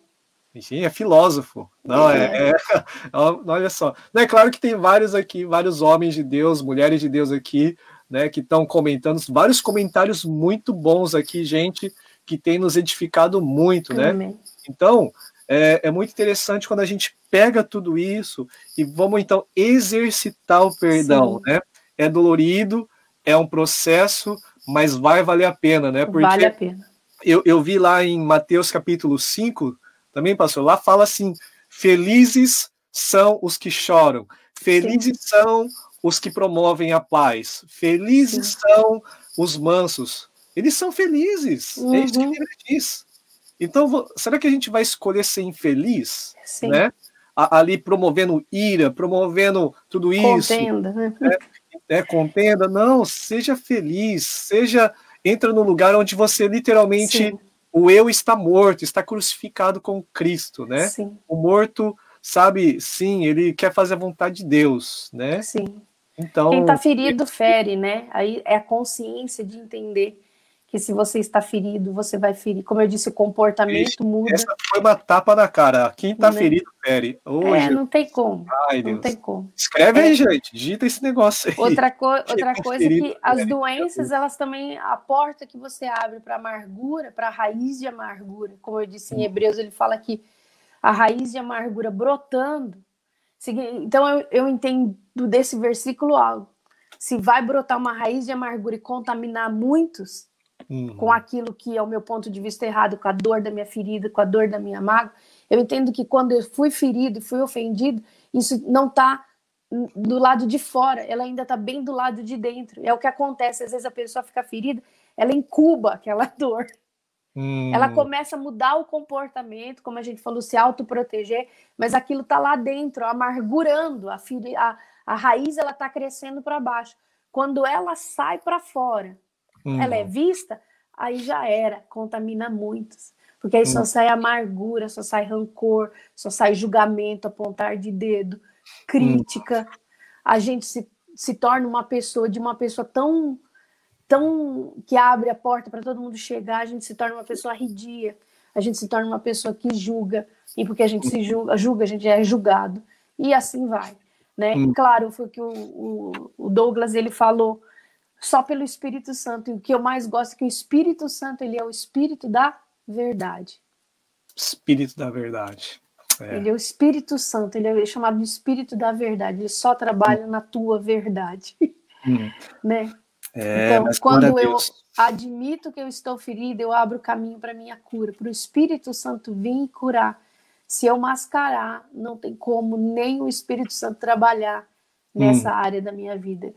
Speaker 1: Sim, é filósofo. Não, é. é, é olha só. É claro que tem vários aqui, vários homens de Deus, mulheres de Deus aqui, né, que estão comentando, vários comentários muito bons aqui, gente, que tem nos edificado muito, né? Amém. Então, é, é, muito interessante quando a gente pega tudo isso e vamos então exercitar o perdão, Sim. né? É dolorido, é um processo, mas vai valer a pena, né?
Speaker 2: Porque vale a pena.
Speaker 1: Eu, eu vi lá em Mateus capítulo 5, também passou lá, fala assim: felizes são os que choram, felizes Sim. são os que promovem a paz, felizes Sim. são os mansos. Eles são felizes, uhum. é isso que uhum. ele diz. Então, será que a gente vai escolher ser infeliz? Sim. Né? ali promovendo ira, promovendo tudo isso.
Speaker 2: Contenda. Né?
Speaker 1: É, é, contenda. Não, seja feliz, seja entra no lugar onde você literalmente Sim o eu está morto, está crucificado com Cristo, né? Sim. O morto, sabe, sim, ele quer fazer a vontade de Deus, né?
Speaker 2: Sim. Então, quem está ferido fere, né? Aí é a consciência de entender que se você está ferido, você vai ferir. Como eu disse, o comportamento muda.
Speaker 1: Essa foi uma tapa na cara. Quem está né? ferido, fere.
Speaker 2: Hoje, é, não tem como. Ai, não tem como.
Speaker 1: Escreve é. aí, gente. Digita esse negócio aí.
Speaker 2: Outra, co outra coisa é que as doenças, elas também, a porta que você abre para amargura, para a raiz de amargura, como eu disse em hum. Hebreus, ele fala que a raiz de amargura brotando, então eu, eu entendo desse versículo algo. Se vai brotar uma raiz de amargura e contaminar muitos uhum. com aquilo que é o meu ponto de vista errado, com a dor da minha ferida, com a dor da minha mágoa, eu entendo que quando eu fui ferido, fui ofendido, isso não está do lado de fora, ela ainda está bem do lado de dentro. É o que acontece, às vezes a pessoa fica ferida, ela incuba aquela dor. Hum. Ela começa a mudar o comportamento, como a gente falou, se autoproteger, mas aquilo está lá dentro, amargurando, a, a, a raiz ela está crescendo para baixo. Quando ela sai para fora, hum. ela é vista, aí já era, contamina muitos. Porque aí hum. só sai amargura, só sai rancor, só sai julgamento, apontar de dedo, crítica. A gente se, se torna uma pessoa de uma pessoa tão tão que abre a porta para todo mundo chegar, a gente se torna uma pessoa ridia, a gente se torna uma pessoa que julga, e porque a gente se julga, julga a gente é julgado, e assim vai. Né? Claro, foi o que o, o, o, Douglas ele falou, só pelo Espírito Santo, e o que eu mais gosto é que o Espírito Santo ele é o Espírito da verdade.
Speaker 1: Espírito da verdade.
Speaker 2: É. Ele é o Espírito Santo, ele é chamado de Espírito da verdade, ele só trabalha hum. na tua verdade. Hum. né? É, então, quando eu admito que eu estou ferida, eu abro o caminho para minha cura, para o Espírito Santo vir e curar. Se eu mascarar, não tem como nem o Espírito Santo trabalhar nessa hum. área da minha vida.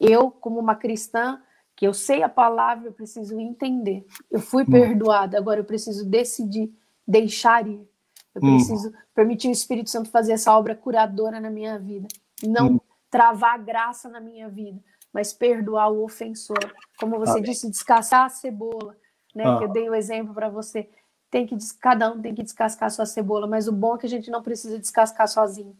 Speaker 2: Eu, como uma cristã, que eu sei a palavra, eu preciso entender. Eu fui hum. perdoada, agora eu preciso decidir deixar ir. Eu hum. preciso permitir o Espírito Santo fazer essa obra curadora na minha vida. Não hum. travar graça na minha vida mas perdoar o ofensor. Como você disse, descascar a cebola, né? Ah. Que eu dei o exemplo para você. Tem que cada um tem que descascar a sua cebola, mas o bom é que a gente não precisa descascar sozinho.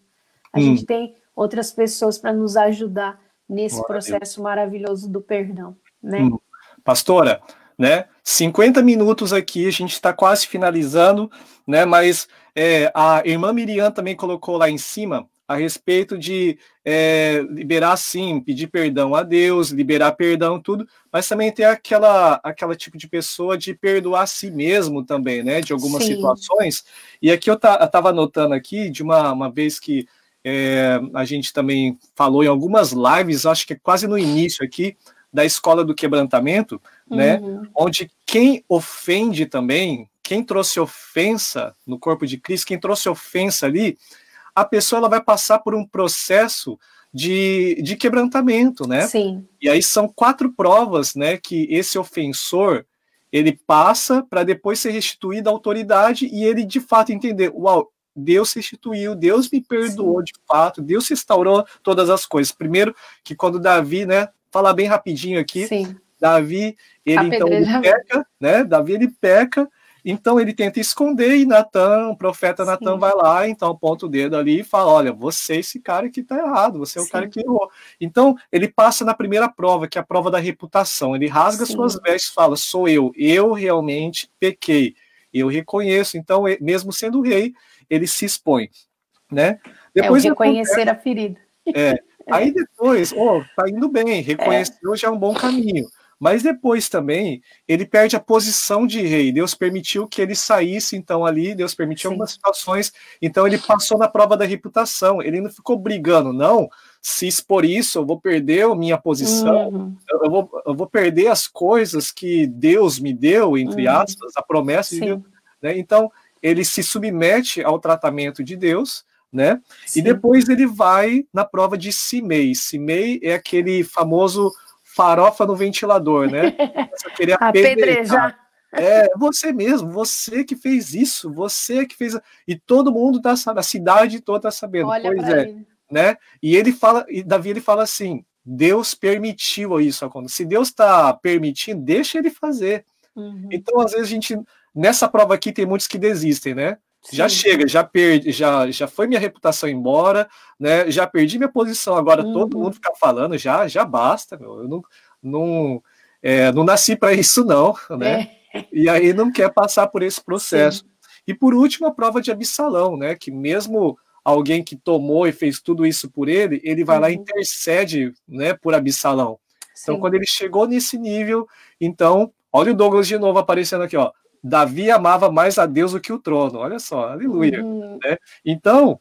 Speaker 2: A hum. gente tem outras pessoas para nos ajudar nesse Glória processo maravilhoso do perdão, né? Hum.
Speaker 1: Pastora, né? 50 minutos aqui, a gente está quase finalizando, né? Mas é, a irmã Miriam também colocou lá em cima a respeito de é, liberar sim, pedir perdão a Deus, liberar perdão, tudo, mas também tem aquela, aquela tipo de pessoa de perdoar a si mesmo também, né? De algumas sim. situações. E aqui eu estava anotando aqui de uma, uma vez que é, a gente também falou em algumas lives, acho que é quase no início aqui, da escola do quebrantamento, né? Uhum. Onde quem ofende também, quem trouxe ofensa no corpo de Cristo, quem trouxe ofensa ali, a pessoa ela vai passar por um processo de, de quebrantamento, né?
Speaker 2: Sim.
Speaker 1: E aí são quatro provas, né, que esse ofensor ele passa para depois ser restituído à autoridade e ele de fato entender, uau, Deus restituiu, Deus me perdoou Sim. de fato, Deus restaurou todas as coisas. Primeiro que quando Davi, né, falar bem rapidinho aqui, Sim. Davi, ele então ele peca, né? Davi ele peca então ele tenta esconder e Natan, o profeta Natan vai lá, então aponta o dedo ali e fala: Olha, você é esse cara que está errado, você é o Sim. cara que errou. Então ele passa na primeira prova, que é a prova da reputação. Ele rasga Sim. suas vestes e fala: Sou eu, eu realmente pequei, eu reconheço. Então, mesmo sendo rei, ele se expõe. Né?
Speaker 2: Depois é reconhecer a ferida.
Speaker 1: É. Aí depois, oh, tá indo bem, reconheceu é. já é um bom caminho. Mas depois também ele perde a posição de rei. Deus permitiu que ele saísse então ali, Deus permitiu Sim. algumas situações, então ele passou na prova da reputação. Ele não ficou brigando, não. Se expor isso, eu vou perder a minha posição, uhum. eu, vou, eu vou perder as coisas que Deus me deu, entre uhum. aspas, a promessa Sim. de Deus. Né? Então ele se submete ao tratamento de Deus. Né? E depois ele vai na prova de Simei. Simei é aquele famoso farofa no ventilador, né?
Speaker 2: Queria apedrejar.
Speaker 1: É, você mesmo, você que fez isso, você que fez. E todo mundo tá sabendo, a cidade toda tá sabendo. Olha pois é. Ele. Né? E ele fala, e Davi ele fala assim: Deus permitiu isso acontecer. Se Deus está permitindo, deixa ele fazer. Uhum. Então, às vezes, a gente, nessa prova aqui, tem muitos que desistem, né? Sim. Já chega, já perdi, já, já foi minha reputação embora, né? Já perdi minha posição, agora uhum. todo mundo ficar falando, já, já basta, meu. Eu não, não, é, não nasci para isso, não, né? É. E aí não quer passar por esse processo. Sim. E por último, a prova de Absalão, né? Que mesmo alguém que tomou e fez tudo isso por ele, ele vai uhum. lá e uhum. intercede, né, por Absalão. Então, Sim. quando ele chegou nesse nível, então, olha o Douglas de novo aparecendo aqui, ó Davi amava mais a Deus do que o trono. Olha só, aleluia. Uhum. Né? Então,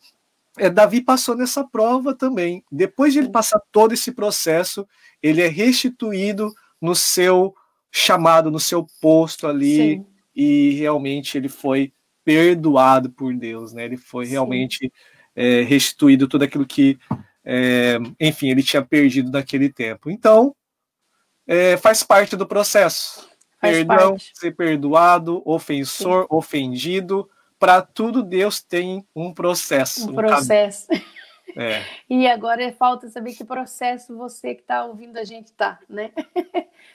Speaker 1: é, Davi passou nessa prova também. Depois de ele passar todo esse processo, ele é restituído no seu chamado, no seu posto ali, Sim. e realmente ele foi perdoado por Deus, né? Ele foi Sim. realmente é, restituído tudo aquilo que, é, enfim, ele tinha perdido naquele tempo. Então, é, faz parte do processo. Faz Perdão, parte. ser perdoado, ofensor, Sim. ofendido, para tudo Deus tem um processo.
Speaker 2: Um processo. É. E agora falta saber que processo você que está ouvindo a gente está, né?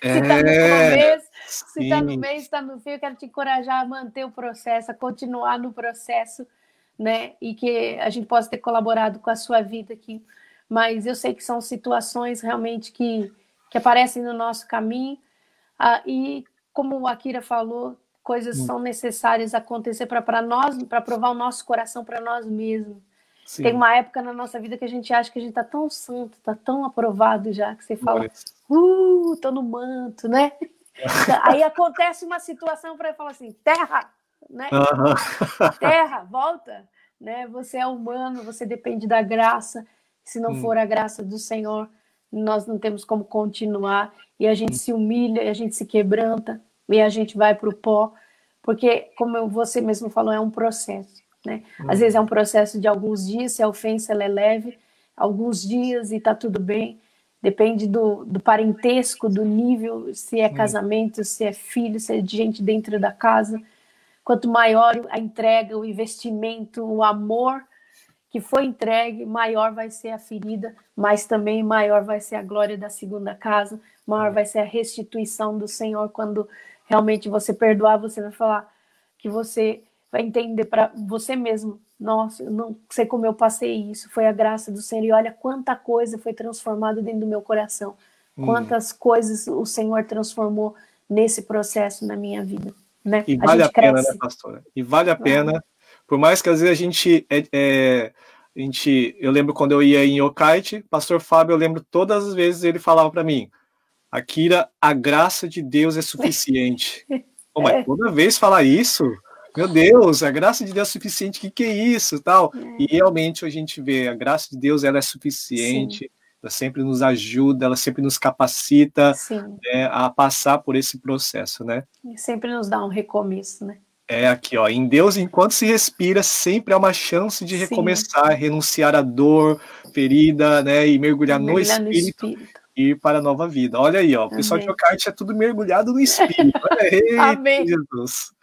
Speaker 2: se está no é, começo, se está no meio, está no fim, eu quero te encorajar a manter o processo, a continuar no processo, né? E que a gente possa ter colaborado com a sua vida aqui. Mas eu sei que são situações realmente que, que aparecem no nosso caminho. Ah, e como o Akira falou, coisas hum. são necessárias acontecer para nós, para provar o nosso coração para nós mesmos. Sim. Tem uma época na nossa vida que a gente acha que a gente está tão santo, está tão aprovado já, que você fala, uh, tô no manto, né? Aí acontece uma situação para falar assim, terra, né? Terra, volta, né? Você é humano, você depende da graça. Se não hum. for a graça do Senhor, nós não temos como continuar. E a gente hum. se humilha, e a gente se quebranta, e a gente vai para o pó, porque, como você mesmo falou, é um processo. Né? Hum. Às vezes é um processo de alguns dias, se a ofensa é leve, alguns dias e está tudo bem. Depende do, do, parentesco, do nível, se é casamento, se é filho, se é de gente dentro da casa. Quanto maior a entrega, o investimento, o amor que foi entregue, maior vai ser a ferida, mas também maior vai ser a glória da segunda casa, maior vai ser a restituição do Senhor quando realmente você perdoar, você vai falar que você vai entender para você mesmo, nossa, eu não sei como eu passei isso, foi a graça do Senhor, e olha quanta coisa foi transformada dentro do meu coração, hum. quantas coisas o Senhor transformou nesse processo na minha vida. Né?
Speaker 1: E vale a, a pena, né, pastora? E vale a pena por mais que às vezes a gente, é, é, a gente eu lembro quando eu ia em Yokaite, pastor Fábio, eu lembro todas as vezes ele falava para mim, Akira, a graça de Deus é suficiente. Pô, mas é. toda vez falar isso, meu Deus, a graça de Deus é suficiente, o que, que é isso, tal? É. E realmente a gente vê, a graça de Deus ela é suficiente, Sim. ela sempre nos ajuda, ela sempre nos capacita né, a passar por esse processo, né?
Speaker 2: E sempre nos dá um recomeço, né?
Speaker 1: É aqui, ó. Em Deus, enquanto se respira, sempre há uma chance de recomeçar, Sim. renunciar à dor, ferida, né? E mergulhar, mergulhar no, espírito, no, espírito, e ir para a nova vida. Olha aí, ó. O pessoal de Ocarte é tudo mergulhado no espírito. Ei, Amém. Jesus.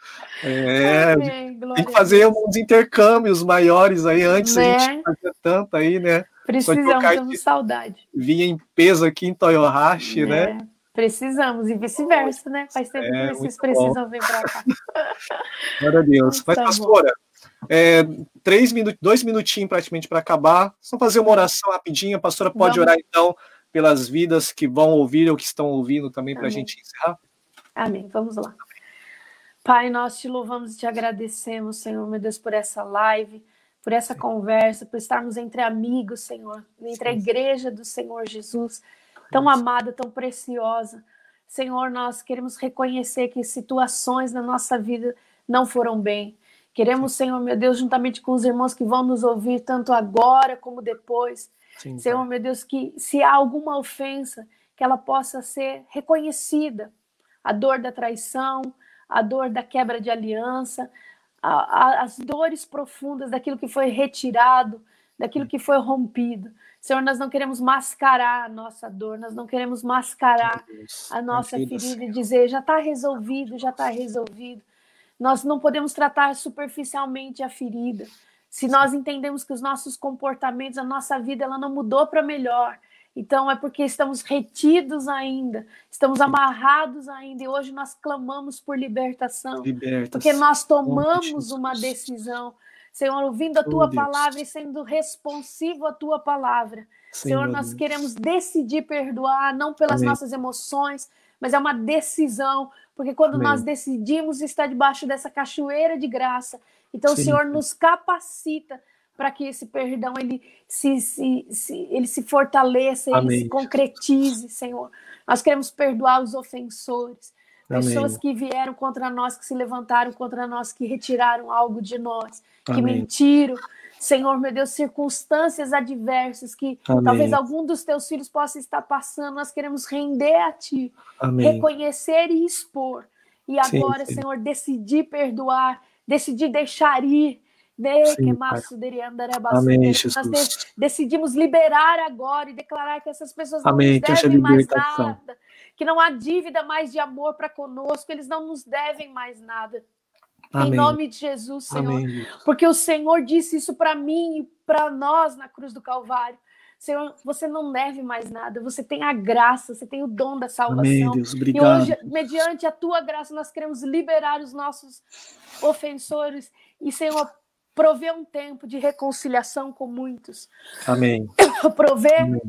Speaker 1: É, Amém. tem que fazer uns intercâmbios maiores aí. Antes né? a gente fazia tanto aí, né?
Speaker 2: Precisamos, temos saudade.
Speaker 1: Vinha em peso aqui em Toyohashi, né? é. né?
Speaker 2: Precisamos, e vice-versa, né? Faz tempo é, que vocês precisam vir para cá.
Speaker 1: Glória a Deus. Mas, tá pastora, é, três minutos, dois minutinhos praticamente para acabar. Só fazer uma oração rapidinha. A pastora pode Vamos. orar, então, pelas vidas que vão ouvir ou que estão ouvindo também para a gente encerrar?
Speaker 2: Amém. Vamos lá. Pai, nós te louvamos e te agradecemos, Senhor, meu Deus, por essa live, por essa conversa, por estarmos entre amigos, Senhor, entre a igreja do Senhor Jesus tão amada, tão preciosa. Senhor, nós queremos reconhecer que situações na nossa vida não foram bem. Queremos, Senhor, meu Deus, juntamente com os irmãos que vão nos ouvir, tanto agora como depois. Sim, Senhor, meu Deus, que se há alguma ofensa, que ela possa ser reconhecida. A dor da traição, a dor da quebra de aliança, a, a, as dores profundas daquilo que foi retirado, daquilo que foi rompido. Senhor, nós não queremos mascarar a nossa dor, nós não queremos mascarar a nossa ferida e dizer já está resolvido, já está resolvido. Nós não podemos tratar superficialmente a ferida. Se nós entendemos que os nossos comportamentos, a nossa vida, ela não mudou para melhor, então é porque estamos retidos ainda, estamos amarrados ainda, e hoje nós clamamos por libertação, libertação. porque nós tomamos uma decisão Senhor, ouvindo a tua oh, palavra e sendo responsivo à tua palavra. Senhor, nós Deus. queremos decidir perdoar, não pelas Amém. nossas emoções, mas é uma decisão, porque quando Amém. nós decidimos estar debaixo dessa cachoeira de graça, então Sim. o Senhor nos capacita para que esse perdão ele se, se, se, ele se fortaleça, Amém. ele se concretize, Senhor. Nós queremos perdoar os ofensores. pessoas que vieram contra nós, que se levantaram contra nós, que retiraram algo de nós, que Amém. mentiram. Senhor, meu Deus, circunstâncias adversas que Amém. talvez algum dos teus filhos possa estar passando, nós queremos render a Ti, Amém. reconhecer e expor. E agora, sim, sim. Senhor, decidir perdoar, decidir deixar ir, Sim, Amém, Jesus. Nós decidimos liberar agora e declarar que essas pessoas não Amém, nos devem mais nada, que não há dívida mais de amor para conosco, eles não nos devem mais nada. Amém. Em nome de Jesus, Senhor. Amém. Porque o Senhor disse isso para mim e para nós na cruz do Calvário. Senhor, você não deve mais nada, você tem a graça, você tem o dom da salvação. Amém, Deus, obrigado. E hoje, mediante a tua graça, nós queremos liberar os nossos ofensores. E, Senhor, prover um tempo de reconciliação com muitos.
Speaker 1: Amém.
Speaker 2: prover Amém,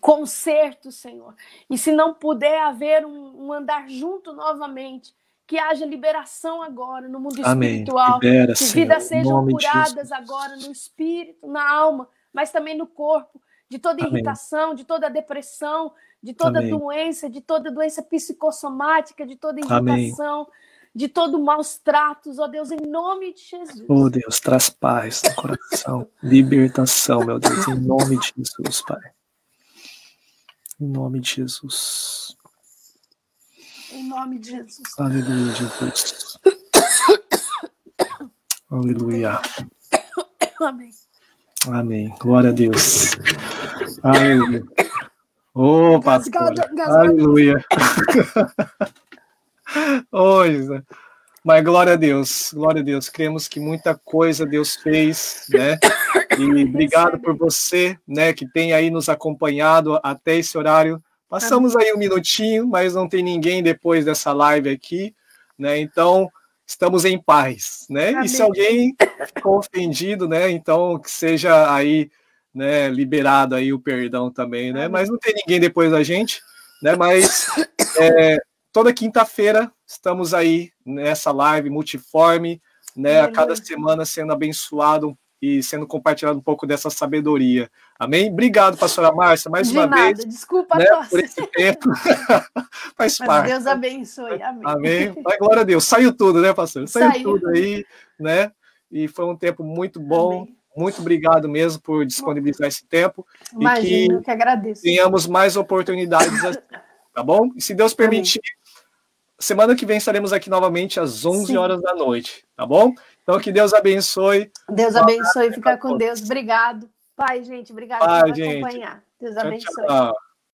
Speaker 2: conserto, Senhor. E se não puder haver um, um, andar junto novamente, que haja liberação agora no mundo Amém. espiritual, Libera, que vidas sejam curadas agora no espírito, na alma, mas também no corpo, de toda irritação, Amém. de toda depressão, de toda doença, de toda doença psicossomática, de toda irritação de todo maus tratos, ó Deus, em nome de Jesus.
Speaker 1: Oh Deus, traz paz no coração, libertação, meu Deus, em nome de Jesus, Pai. Em nome de Jesus.
Speaker 2: Em nome de Jesus.
Speaker 1: Aleluia, Jesus. Aleluia.
Speaker 2: Amém.
Speaker 1: Amém. Glória a Deus. Aleluia. Oh, pastor. Oi, mas glória a Deus, glória a Deus. Cremos que muita coisa Deus fez, né? E obrigado por você, né, que tem aí nos acompanhado até esse horário. Passamos aí um minutinho, mas não tem ninguém depois dessa live aqui, né? Então, estamos em paz, né? Amém. E se alguém ficou ofendido, né, então que seja aí, né, liberado aí o perdão também, né? Mas não tem ninguém depois da gente, né? Mas é, toda quinta-feira estamos aí nessa live multiforme, né, a cada semana sendo abençoado e sendo compartilhado um pouco dessa sabedoria. Amém? Obrigado, pastora Márcia, mais
Speaker 2: De
Speaker 1: uma
Speaker 2: nada.
Speaker 1: vez.
Speaker 2: Desculpa,
Speaker 1: né, por esse tempo. Faz Mas parte.
Speaker 2: Deus abençoe. Amém.
Speaker 1: Amém. Mas, glória a Deus. Saiu tudo, né, pastor? Saiu, Saiu. tudo aí, né? E foi um tempo muito bom. Amém. Muito obrigado mesmo por disponibilizar esse tempo.
Speaker 2: Imagino, e que, que agradeço.
Speaker 1: Tenhamos mais oportunidades, assim, tá bom? E se Deus permitir, Amém Semana que vem estaremos aqui novamente às 11 Sim. horas da noite, tá bom? Então que Deus abençoe.
Speaker 2: Deus abençoe, fica com Deus. Obrigado. Pai, gente, obrigado Pai, por gente. acompanhar. Deus abençoe. Tchau, tchau.